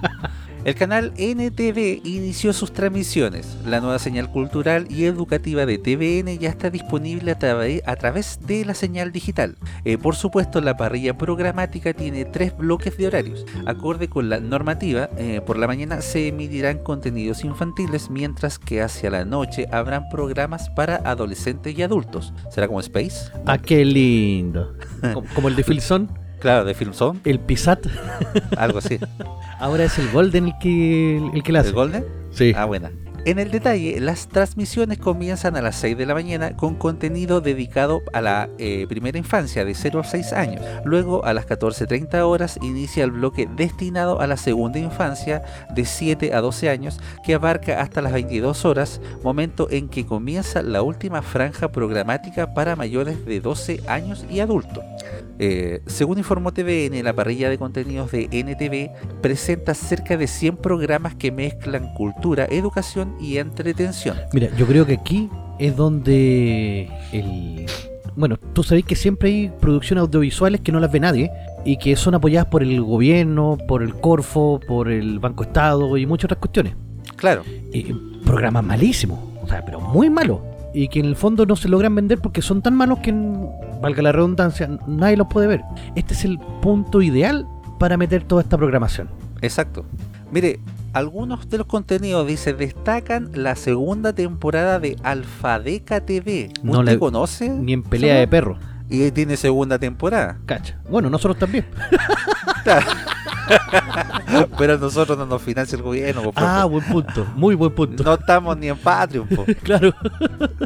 El canal NTV inició sus transmisiones. La nueva señal cultural y educativa de TVN ya está disponible a, través de la señal digital. Eh, por supuesto, la parrilla programática tiene tres bloques de horarios. Acorde con la normativa, eh, por la mañana se emitirán contenidos infantiles, mientras que hacia la noche habrán programas para adolescentes y adultos. ¿Será como Space? Ah, qué lindo. Como, como el de Filson, Claro, de Film Zone, el Pisat. algo así. Ahora es el Golden el que, el que la hace. ¿El Golden? Sí. Ah, buena. En el detalle, las transmisiones comienzan a las 6 de la mañana con contenido dedicado a la eh, primera infancia de 0 a 6 años. Luego, a las 14.30 horas, inicia el bloque destinado a la segunda infancia de 7 a 12 años, que abarca hasta las 22 horas, momento en que comienza la última franja programática para mayores de 12 años y adultos. Eh, según informó TVN, la parrilla de contenidos de NTV presenta cerca de 100 programas que mezclan cultura, educación y entretención. Mira, yo creo que aquí es donde el... Bueno, tú sabés que siempre hay producciones audiovisuales que no las ve nadie y que son apoyadas por el gobierno, por el Corfo, por el Banco Estado y muchas otras cuestiones. Claro, Eh, programas malísimos, o sea, pero muy malos. Y que en el fondo no se logran vender porque son tan malos que, valga la redundancia, nadie los puede ver. Este es el punto ideal para meter toda esta programación. exacto. Mire, algunos de los contenidos, dice, destacan la segunda temporada de Alfadeca TV. No ¿Usted le- conoce? Ni en pelea de perro. Y tiene segunda temporada. Cacha. Bueno, nosotros también. Pero nosotros no nos financia el gobierno. po. Ah, buen punto. Muy buen punto. no estamos ni en Patreon. po. Claro.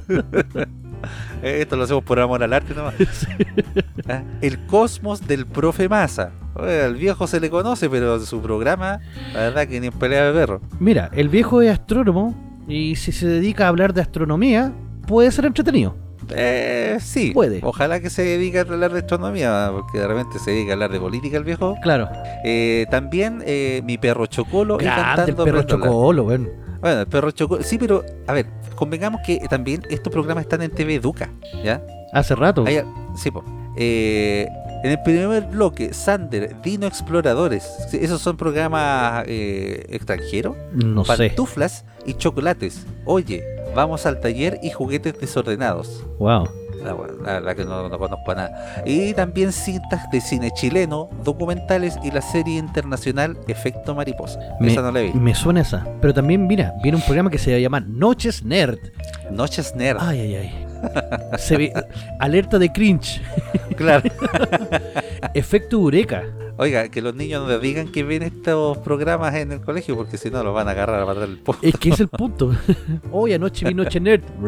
Eh, Esto lo hacemos por amor al arte nomás. Ah, El cosmos del profe Massa. Al viejo se le conoce, pero su programa, la verdad que ni en pelea de perro. Mira, el viejo es astrónomo y si se dedica a hablar de astronomía, puede ser entretenido. Eh, sí. Puede. Ojalá que se dedique a hablar de astronomía, porque de repente se dedica a hablar de política el viejo. Claro. Eh, también eh, mi perro Chocolo y Grande el cantando perro a hablar. chocolo, bueno. Bueno, el perro Chocolo. Sí, pero a ver, convengamos que también estos programas están en TV Educa, ¿ya? Hace rato. Ahí- sí, po. Eh, en el primer bloque, Sander, Dino Exploradores. Esos son programas eh, extranjeros. No sé. Pantuflas y chocolates. Oye, vamos al taller y juguetes desordenados. Wow. La, que no, no conozco a nada. Y también cintas de cine chileno, documentales y la serie internacional Efecto Mariposa. Me, Esa no la vi. me suena esa. Pero también, mira, viene un programa que se va a llamar Noches Nerd. Noches Nerd. Ay, ay, ay. Se ve, alerta de cringe. Claro. Efecto Eureka. Oiga, que los niños no digan que ven estos programas en el colegio porque si no los van a agarrar a matar el po. Es que es el punto. Hoy anoche vi Noche Nerd.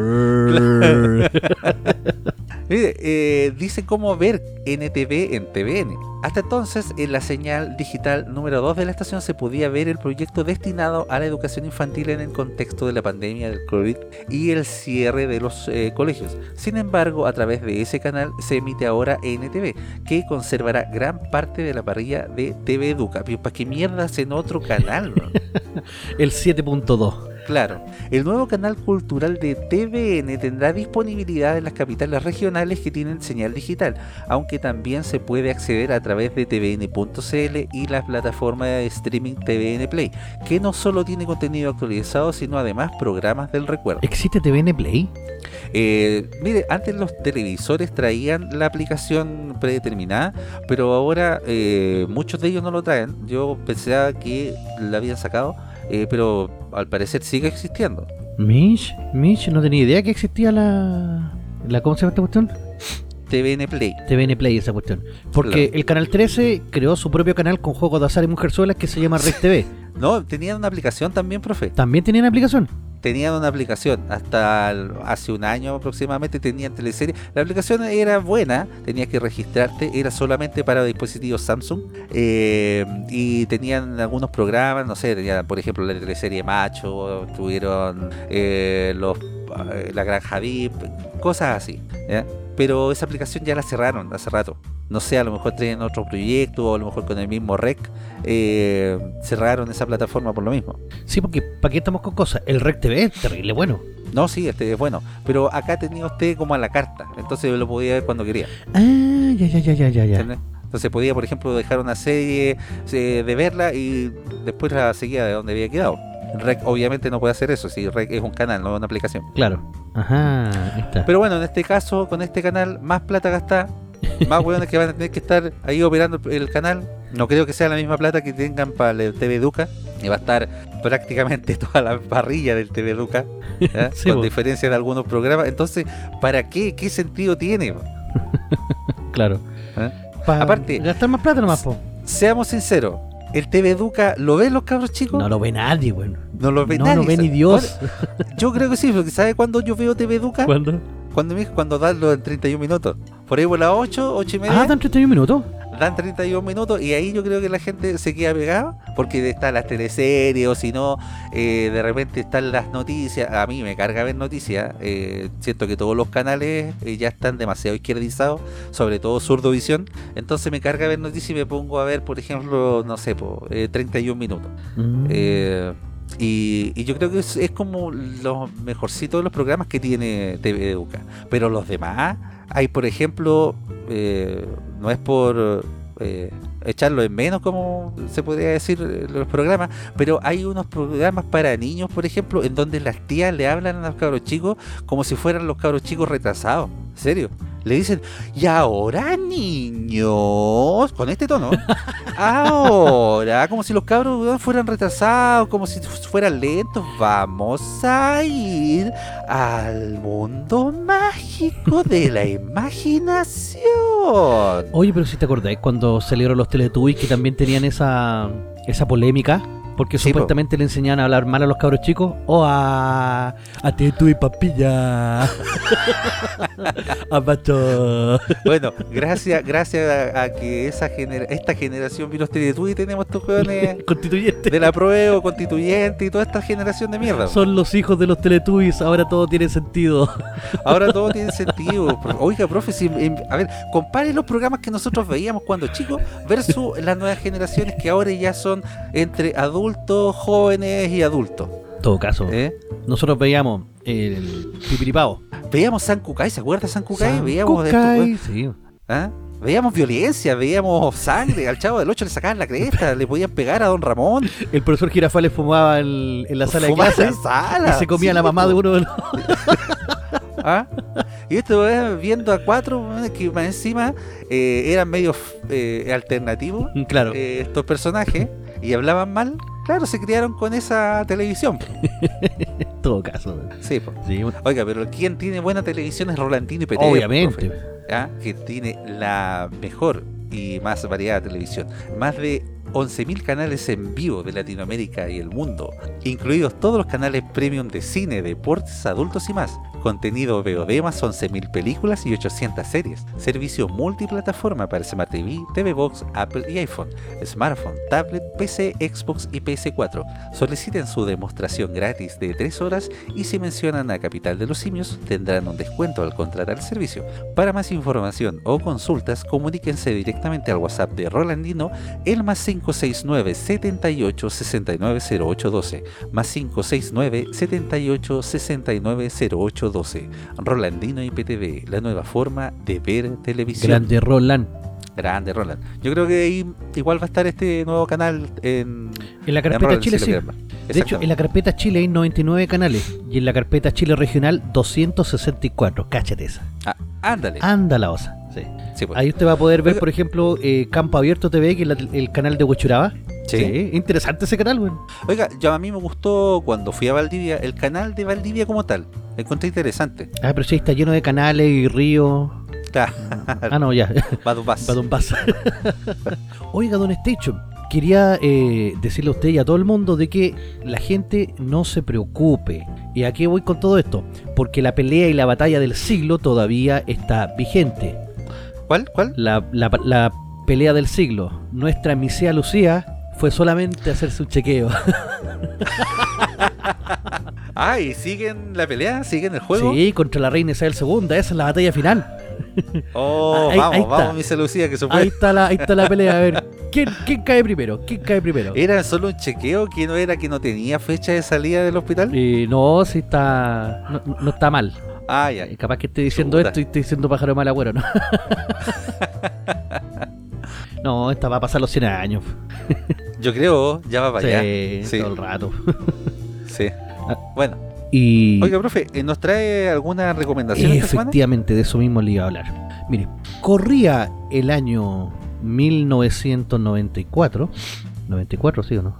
Mire, eh, dice cómo ver NTV en TVN. Hasta entonces, en la señal digital número 2 de la estación se podía ver el proyecto destinado a la educación infantil en el contexto de la pandemia del COVID y el cierre de los eh, colegios. Sin embargo, a través de ese canal se emite ahora NTV, que conservará gran parte de la parrilla de TV Educa. ¿para qué mierdas en otro canal? El 7.2. Claro, el nuevo canal cultural de TVN tendrá disponibilidad en las capitales regionales que tienen señal digital, aunque también se puede acceder a través de tvn.cl y la plataforma de streaming TVN Play, que no solo tiene contenido actualizado, sino además programas del recuerdo. ¿Existe TVN Play? Eh, mire, antes los televisores traían la aplicación predeterminada, pero ahora eh, muchos de ellos no lo traen. Yo pensaba que la habían sacado, eh, pero al parecer sigue existiendo. Mish, Mish, no tenía idea que existía la... la ¿Cómo se llama esta cuestión? TVN Play. TVN Play, esa cuestión. Porque Claro. el Canal 13 creó su propio canal con juegos de azar y mujerzuelas que se llama Red TV. No, tenían una aplicación también, profe. ¿También tenían aplicación? Tenían una aplicación. Hasta hace un año aproximadamente tenían teleserie. La aplicación era buena, tenías que registrarte, era solamente para dispositivos Samsung. eh, y tenían algunos programas, no sé, tenían por ejemplo la teleserie Macho, tuvieron eh, los, eh, la Granja VIP, cosas así. Pero esa aplicación ya la cerraron hace rato. No sé, a lo mejor tienen otro proyecto, o a lo mejor con el mismo REC, eh, cerraron esa plataforma por lo mismo. Sí, porque ¿para qué estamos con cosas? El Red TV es terrible bueno. No, sí, este es bueno. Pero acá tenía usted como a la carta. Entonces lo podía ver cuando quería. Ah, ya, ya, ya, ya, ya. ya. ¿entendés? Entonces podía, por ejemplo, dejar una serie eh, de verla y después la seguía de donde había quedado. Rec obviamente no puede hacer eso, si Rec es un canal, no una aplicación. Claro. Ajá, ahí está. Pero bueno, en este caso, con este canal, más plata gastada, más hueones que van a tener que estar ahí operando el- canal. No creo que sea la misma plata que tengan para el TV Educa. Y va a estar prácticamente toda la parrilla del TV Educa, con po. diferencia de algunos programas. Entonces, ¿para qué? ¿Qué sentido tiene? claro. ¿Eh? Pa- Aparte- gastar más plata nomás, po. Seamos sinceros, ¿el TV Educa lo ven los cabros chicos? No lo ve nadie, bueno. No lo ve no nadie. lo ve ni. Dios. Bueno, yo creo que sí, porque ¿sabe cuándo yo veo TV Educa? ¿Cuándo? Cuando, cuando dan los 31 minutos. Por ahí por las 8, 8 y media. Ah, dan 31 minutos. Dan 31 minutos y ahí yo creo que la gente se queda pegada porque están las teleseries o si no, eh, de repente están las noticias. A mí me carga ver noticias. eh, siento que todos los canales eh, ya están demasiado izquierdizados, sobre todo Surdovisión. Entonces me carga ver noticias y me pongo a ver, por ejemplo, no sé, po, eh, 31 minutos. Mm. Y, y yo creo que es, es como los mejorcitos de los programas que tiene TV Educa. Pero los demás, hay por ejemplo, eh, no es por eh, echarlo en menos, como se podría decir eh, los programas, pero hay unos programas para niños, por ejemplo, en donde las tías le hablan a los cabros chicos como si fueran los cabros chicos retrasados. ¿En serio? Le dicen, y ahora niños, con este tono, ahora, como si los cabros fueran retrasados, como si fueran lentos, vamos a ir al mundo mágico de la imaginación. Oye, pero si te acordáis cuando salieron los Teletubbies que también tenían esa, esa polémica, porque Sí, po. supuestamente le enseñaban a hablar mal a los cabros chicos o a a Teletubby papilla. a Pato. Bueno, gracias, gracias a, a que esa genera- esta generación vino este y tenemos estos jóvenes Constituyente. de la prueba constituyente y toda esta generación de mierda. Son los hijos de los Teletubbies, ahora todo tiene sentido. Ahora todo tiene sentido. Oiga, profe, si- em, a ver, compare los programas que nosotros veíamos cuando chicos versus las nuevas generaciones que ahora ya son entre adultos, jóvenes y adultos. En todo caso, ¿eh? nosotros veíamos el Pipiripao. Veíamos San Cucay, ¿se acuerda San Cucay? Veíamos, esto, Cucay, sí. ¿ah? veíamos violencia, veíamos sangre, al chavo del 8 le sacaban la cresta, le podían pegar a don Ramón. El profesor Girafales fumaba en, en la sala de fumaba la sala. y se comía Sí, la mamá de uno de los... ¿Ah? Y esto es viendo a cuatro weones que más encima eh, eran medio eh, alternativos Claro. eh, estos personajes y hablaban mal. Claro, se criaron con esa televisión. En todo caso. Sí. Sí, Oiga, pero quien tiene buena televisión es Rolandino y Pérez. obviamente. profe, ¿ah? Que tiene la mejor y más variada televisión. Más de 11.000 canales en vivo de Latinoamérica y el mundo, incluidos todos los canales premium de cine, deportes, adultos y más, Contenido VOD más 11.000 películas y 800 series. Servicio multiplataforma para Smart TV, TV Box, Apple y iPhone, smartphone, tablet, PC, Xbox y PS4. Soliciten su demostración gratis de 3 horas y si mencionan a Capital de los Simios tendrán un descuento al contratar el servicio. Para más información o consultas, comuníquense directamente al WhatsApp de Rolandino el más 569 78 69 0812 más 569 78 69 0812 Rolandino IPTV, la nueva forma de ver televisión. Grande Roland. Grande, Roland. Yo creo que ahí igual va a estar este nuevo canal en, En la carpeta Roland, Chile si sí. De hecho, en la carpeta Chile hay 99 canales y en la carpeta Chile regional 264. Cáchate esa. Ah, ándale. Anda la osa. Sí. Sí, pues. Ahí usted va a poder ver, por ejemplo, eh, Campo Abierto TV, que es la- el canal de Huechuraba. Sí. Interesante ese canal, weón. Oiga, yo a mí me gustó cuando fui a Valdivia, el canal de Valdivia como tal. Me encontré interesante. Ah, pero sí, está lleno de canales y ríos. Claro, Ah, no, ya. Don Paz. Oiga, Don Station, quería eh, decirle a usted y a todo el mundo de que la gente no se preocupe. ¿Y a qué voy con todo esto? Porque la pelea y la batalla del siglo todavía está vigente. ¿Cuál? ¿Cuál? La, la- la pelea del siglo. Nuestra misea Lucía fue solamente hacerse un chequeo. Ah, y siguen la pelea, siguen el juego. Sí, contra la reina Isabel II. Esa es la batalla final. Oh, Ahí- vamos, ahí vamos, mi Lucía, que se Ahí puede. está la, ahí está la pelea. A ver, ¿quién, quién cae primero? ¿Quién cae primero? ¿Era solo un chequeo que no era que no tenía fecha de salida del hospital? Eh, no, sí está. No, no está mal. Ah, ya. Eh, Capaz que esté diciendo Chuta. esto y estoy diciendo pájaro mal agüero, ¿no? no, esta va a pasar los 100 años. Yo creo, ya va para allá. Sí, Sí, todo el rato. sí. Ah. Bueno, Y oiga, profe, ¿eh, ¿nos trae alguna recomendación esta efectivamente, de eso mismo le iba a hablar. Mire, corría el año 1994. 94, sí o no?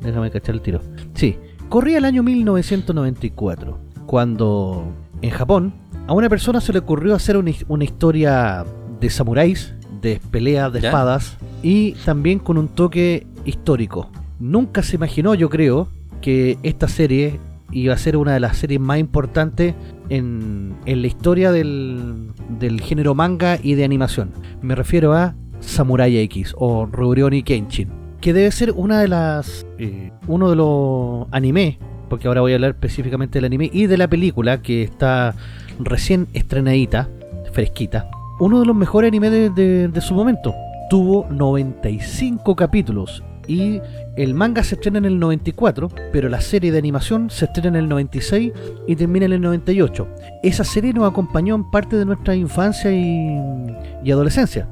Déjame cachar el tiro. Sí, corría el año 1994, cuando en Japón a una persona se le ocurrió hacer una, una historia de samuráis, de peleas de ¿Ya? espadas y también con un toque histórico. Nunca se imaginó, yo creo, que esta serie iba a ser una de las series más importantes en, en la historia del, del género manga y de animación. Me refiero a Samurai X o Rurouni Kenshin, que debe ser una de las eh, uno de los anime, porque ahora voy a hablar específicamente del anime y de la película que está recién estrenadita, fresquita. Uno de los mejores animes de, su momento. Tuvo 95 capítulos y el manga se estrena en el 94, pero la serie de animación se estrena en el 96 y termina en el 98. Esa serie nos acompañó en parte de nuestra infancia y, y adolescencia.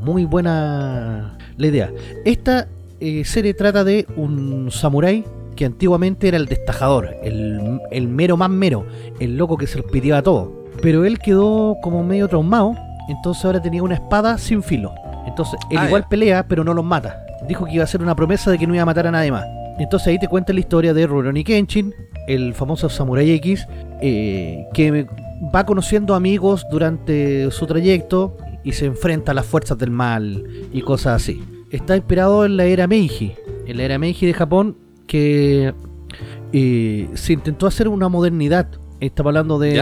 Muy buena la idea. Esta eh, serie trata de un samurái que antiguamente era el destajador, el, el mero más mero, el loco que se los pidió a todo. Pero él quedó como medio traumado, entonces ahora tenía una espada sin filo. Entonces él Ah, igual pelea, pero no los mata. Dijo que iba a hacer una promesa de que no iba a matar a nadie más. Entonces ahí te cuenta la historia de Rurouni Kenshin, el famoso Samurai X, eh, que va conociendo amigos durante su trayecto y se enfrenta a las fuerzas del mal y cosas así. Está inspirado en la era Meiji, en la era Meiji de Japón, que eh, se intentó hacer una modernidad. Estamos hablando de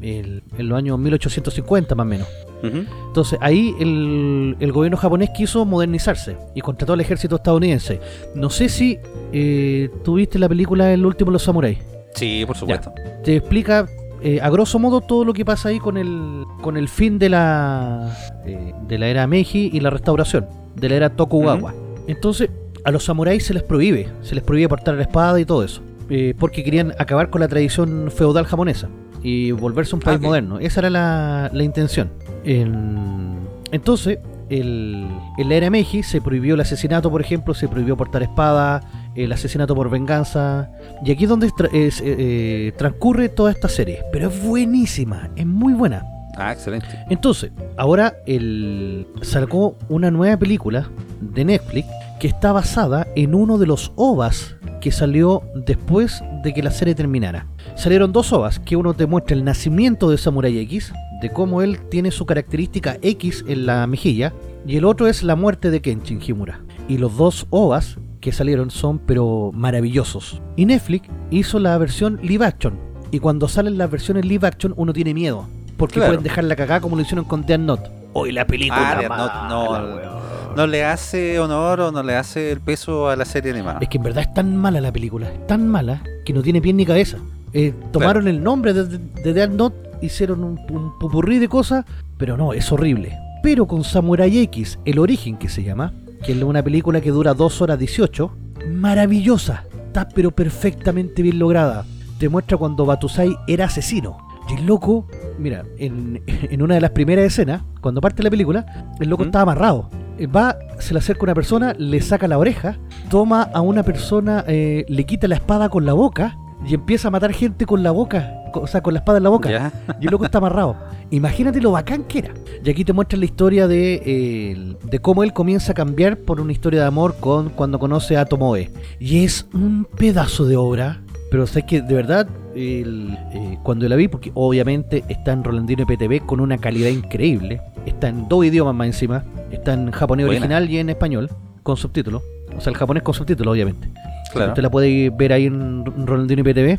en los años 1850 más o menos. Entonces ahí el, el gobierno japonés quiso modernizarse y contrató al ejército estadounidense. No sé si eh, tuviste la película El último de los samuráis. Sí, por supuesto. Te explica eh, a grosso modo todo lo que pasa ahí con el con el fin de la eh, de la era Meiji y la restauración de la era Tokugawa. Entonces a los samuráis se les prohíbe, se les prohíbe portar la espada y todo eso, eh, porque querían acabar con la tradición feudal japonesa y volverse un país moderno. Esa era la, la intención. En- entonces, el, en la era Meiji se prohibió el asesinato, por ejemplo, se prohibió portar espada, el asesinato por venganza. Y aquí es donde tra- es, eh, eh, transcurre toda esta serie. Pero es buenísima, es muy buena. Ah, excelente. Entonces, ahora el, sacó una nueva película de Netflix que está basada en uno de los OVAs que salió después de que la serie terminara. Salieron dos OVAs, que uno te muestra el nacimiento de Samurai X, de cómo él tiene su característica X en la mejilla, y el otro es la muerte de Kenshin Himura. Y los dos OVAs que salieron son pero maravillosos. Y Netflix hizo la versión live action, Y cuando salen las versiones live action, uno tiene miedo. Porque Claro. pueden dejar la cagada como lo hicieron con Death Note. Hoy la película. Ah, mala, no, weón. No le hace honor o no le hace el peso a la serie animada. Es que en verdad es tan mala la película, es tan mala que no tiene pie ni cabeza. Eh, tomaron el nombre de, de, de Death Note, hicieron un, un pupurrí de cosas, pero no, es horrible. Pero con Samurai X, el origen que se llama, que es una película que dura 2 horas 18, maravillosa, está pero perfectamente bien lograda. Te muestra cuando Batusai era asesino. Y el loco, mira, en, en una de las primeras escenas, cuando parte la película, el loco ¿Mm? está amarrado. Eh, Va, se le acerca una persona, le saca la oreja, toma a una persona, eh, le quita la espada con la boca y empieza a matar gente con la boca, o sea, con la espada en la boca. ¿Ya? Y el loco está amarrado. Imagínate lo bacán que era. Y aquí te muestran la historia de, eh, de cómo él comienza a cambiar por una historia de amor con cuando conoce a Tomoe. Y es un pedazo de obra. Pero sabes que de verdad, el, eh, cuando la vi, porque obviamente está en Rolandino y PTV con una calidad increíble. Está en dos idiomas más encima. Está en japonés Buena. original y en español, con subtítulos. O sea, el japonés con subtítulos, obviamente. Claro. Usted la puede ver ahí en Rolandino y PTV.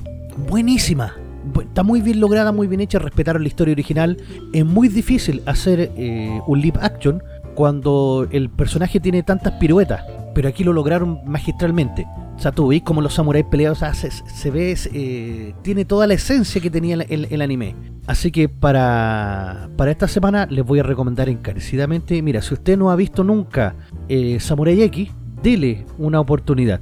Buenísima. Bu- Está muy bien lograda, muy bien hecha, respetaron la historia original. Es muy difícil hacer eh, un live action cuando el personaje tiene tantas piruetas, pero aquí lo lograron magistralmente. O sea, tú veis como los samuráis peleados, o sea, se, se ve, eh, tiene toda la esencia que tenía el, el- el anime. Así que para, para esta semana les voy a recomendar encarecidamente, mira, si usted no ha visto nunca eh, Samurai X, dele una oportunidad.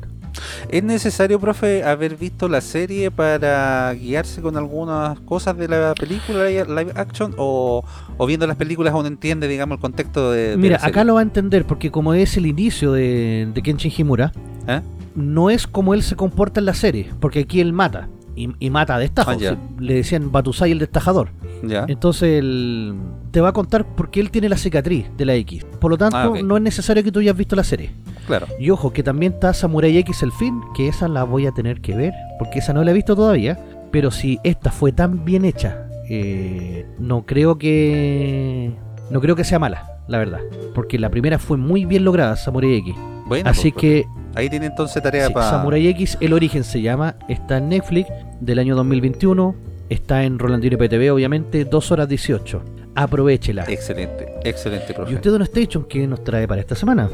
¿Es necesario, profe, haber visto la serie para guiarse con algunas cosas de la película li- live action? ¿O, o viendo las películas uno entiende, digamos, el contexto de, de Mira, la serie? acá lo va a entender porque como es el inicio de, de Kenshin Himura, ¿Eh? No es como él se comporta en la serie, porque aquí él mata. Y, y mata a destajo. Ah, Le decían Batusai el destajador. Entonces él te va a contar por qué él tiene la cicatriz de la X. Por lo tanto, Ah, no es necesario que tú hayas visto la serie. Claro. Y ojo, que también está Samurai X el fin, que esa la voy a tener que ver, porque esa no la he visto todavía. Pero si esta fue tan bien hecha, eh, no creo que. No creo que sea mala, la verdad. Porque la primera fue muy bien lograda, Samurai X. Bueno, Así pues, que ahí tiene entonces tarea sí, para... Samurai X, el origen se llama, está en Netflix del año 2021, está en Rolandino PTV, obviamente, 2 horas 18. Aprovechela. Excelente, excelente, profe. ¿Y usted, Don Station, qué nos trae para esta semana?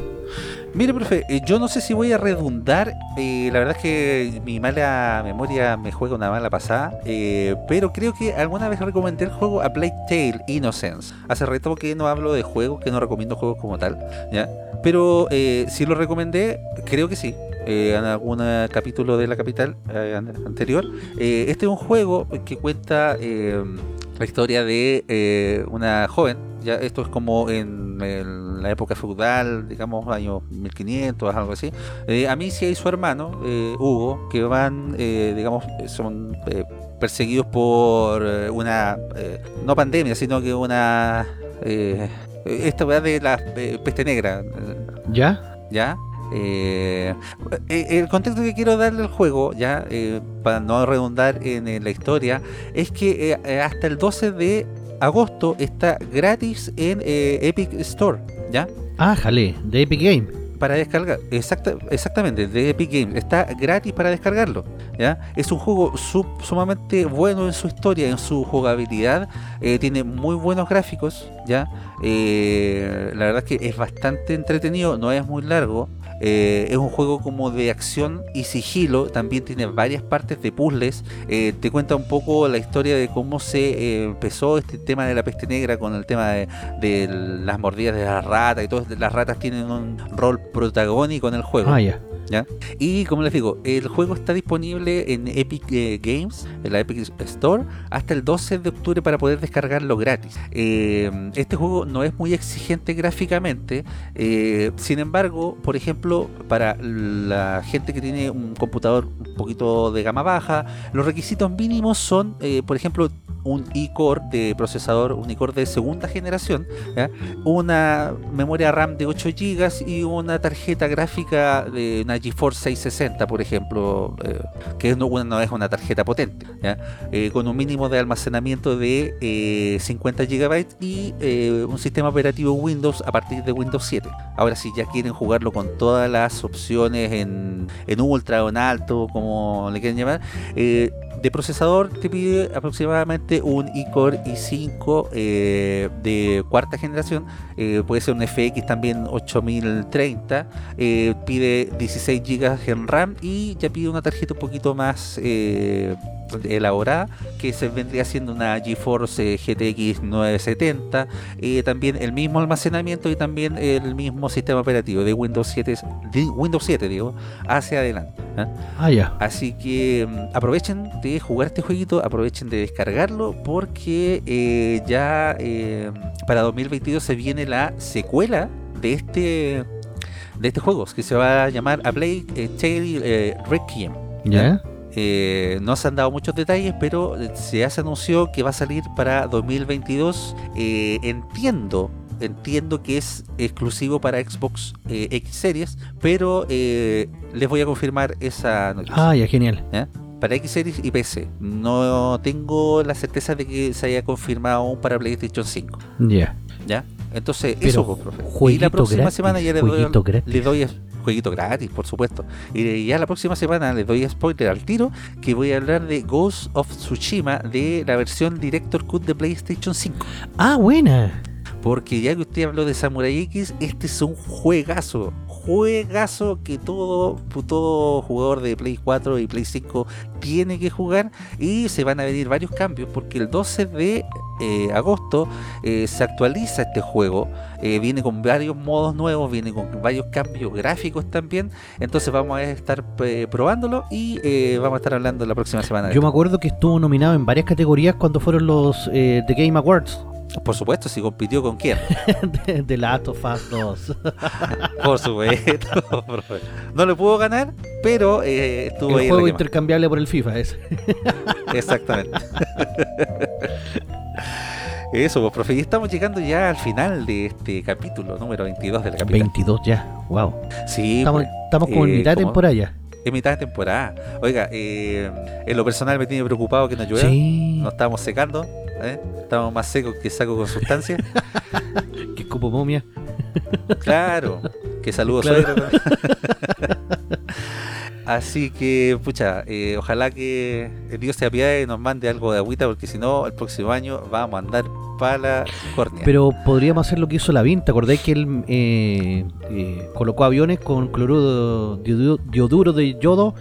Mire, profe, eh, yo no sé si voy a redundar. eh, la verdad es que mi mala memoria me juega una mala pasada. eh, pero creo que alguna vez recomendé el juego A Plague Tale Innocence. Hace rato que no hablo de juegos, que no recomiendo juegos como tal. ¿ya? Pero eh, si lo recomendé, creo que sí. eh, en algún capítulo de la capital eh, an- anterior. Este es un juego que cuenta la historia de una joven. Ya esto es como en, el- la época feudal, digamos años 1500, algo así. Eh, Amicia y su hermano eh, Hugo, que van, eh, digamos, son eh, perseguidos por eh, una eh, no pandemia, sino que una eh, esta verdad de la peste negra. ¿Ya? ¿ya? Eh, el contexto que quiero darle al juego, ya, eh, para no redundar en, la historia, es que eh, hasta el 12 de agosto está gratis en eh, Epic Store, ¿ya? Ah, jale, de Epic Game. Para descargar, exacta, exactamente, de Epic Games, está gratis para descargarlo, ¿ya? Es un juego sub- sumamente bueno en su historia, en su jugabilidad, eh, tiene muy buenos gráficos, ¿ya? Eh, la verdad es que es bastante entretenido, no es muy largo. Eh, es un juego como de acción y sigilo. También tiene varias partes de puzzles. eh, te cuenta un poco la historia de cómo se eh, empezó este tema de la peste negra con el tema de, las mordidas de las ratas y todas las ratas tienen un rol protagónico en el juego. Ah, Y como les digo, el juego está disponible en Epic eh, Games, en la Epic Store, hasta el 12 de octubre para poder descargarlo gratis. Eh, este juego no es muy exigente gráficamente, eh, sin embargo, por ejemplo, para la gente que tiene un computador un poquito de gama baja, los requisitos mínimos son, por ejemplo, un i-core de procesador, un i-core de segunda generación, una memoria RAM de 8 GB y una tarjeta gráfica de una GeForce 660, por ejemplo, eh, que no, no es una tarjeta potente. Eh, con un mínimo de almacenamiento de eh, 50 GB y eh, un sistema operativo Windows a partir de Windows 7. Ahora, si ya quieren jugarlo con todas las opciones en, en ultra o en alto, como le quieran llamar, de procesador te pide aproximadamente un iCore i5 eh, de cuarta generación, eh, puede ser un FX también 8030, eh, pide 16 GB en RAM y ya pide una tarjeta un poquito más eh, elaborada que se vendría siendo una GeForce GTX 970 eh, también el mismo almacenamiento y también el mismo sistema operativo de Windows 7 de Windows 7 digo hacia adelante ¿eh? Ah, ya. Así que mm, aprovechen de jugar este jueguito, aprovechen de descargarlo porque eh, ya eh, para 2022 se viene la secuela de este de este juego que se va a llamar A Plague eh, Tale Requiem. ¿Ya? Eh, no se han dado muchos detalles, pero se ya se anunció que va a salir para 2022. Eh, entiendo, entiendo que es exclusivo para Xbox eh, X Series, pero eh, les voy a confirmar esa noticia. Ah, ya, genial. Para X Series y PC. No tengo la certeza de que se haya confirmado aún para PlayStation 5. Ya. ¿Ya? Entonces, Pero eso, pues, profe. Y la próxima gratis, semana ya le doy, le doy jueguito gratis, por supuesto. Y ya la próxima semana les doy spoiler al tiro que voy a hablar de Ghost of Tsushima de la versión Director Cut de PlayStation 5. Ah, buena. Porque ya que usted habló de Samurai X, este es un juegazo. Juegazo que todo, todo jugador de Play 4 y Play 5 tiene que jugar. Y se van a venir varios cambios porque el 12 de eh, agosto eh, se actualiza este juego. Eh, viene con varios modos nuevos, viene con varios cambios gráficos también. Entonces vamos a estar eh, probándolo y eh, vamos a estar hablando la próxima semana. Yo me acuerdo que estuvo nominado en varias categorías cuando fueron los eh, The Game Awards. Por supuesto, si compitió con quién. de, de Last of Us 2. Por supuesto. profe. no le pudo ganar, pero eh, estuvo ahí El en juego la intercambiable por el FIFA ese. Exactamente. Eso, pues, profe. Y estamos llegando ya al final de este capítulo número 22 de la capital. 22 ya. Wow. Sí, Estamos, pues, estamos como en eh, mitad de temporada ya. Es mitad de temporada. Oiga, eh, en lo personal me tiene preocupado que no llueva. Sí. No estamos secando. ¿eh? Estamos más secos que saco con sustancia. Que cupo momia. Claro, que saludo Claro. Así que, pucha, eh, ojalá que Dios se apiade y nos mande algo de agüita, porque si no, el próximo año vamos a andar para la córnea. Pero podríamos hacer lo que hizo Lavín. ¿Te acordáis que él eh, eh, colocó aviones con cloruro dioduro de yodo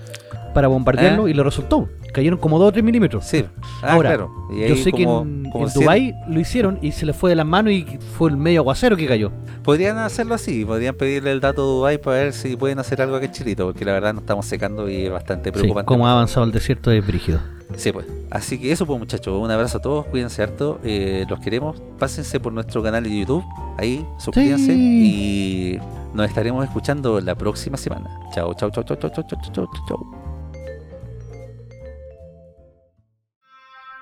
para bombardearlo ¿Eh? y le resultó. Cayeron como 2 o 3 milímetros. Sí. Ah, Ahora, claro. yo sé que en, como Dubái lo hicieron y se le fue de las manos y fue el medio aguacero que cayó. Podrían hacerlo así, podrían pedirle el dato a Dubái para ver si pueden hacer algo aquí en Chilito, porque la verdad nos estamos secando y es bastante preocupante. Sí, cómo ha avanzado el desierto de Brígido. Sí, pues. Así que eso, pues, muchachos. Un abrazo a todos. Cuídense harto. Eh, los queremos. Pásense por nuestro canal de YouTube. Ahí, suscríbanse. Y nos estaremos escuchando la próxima semana. Chao, chao, chao, chao, chao, chao, chao, chao.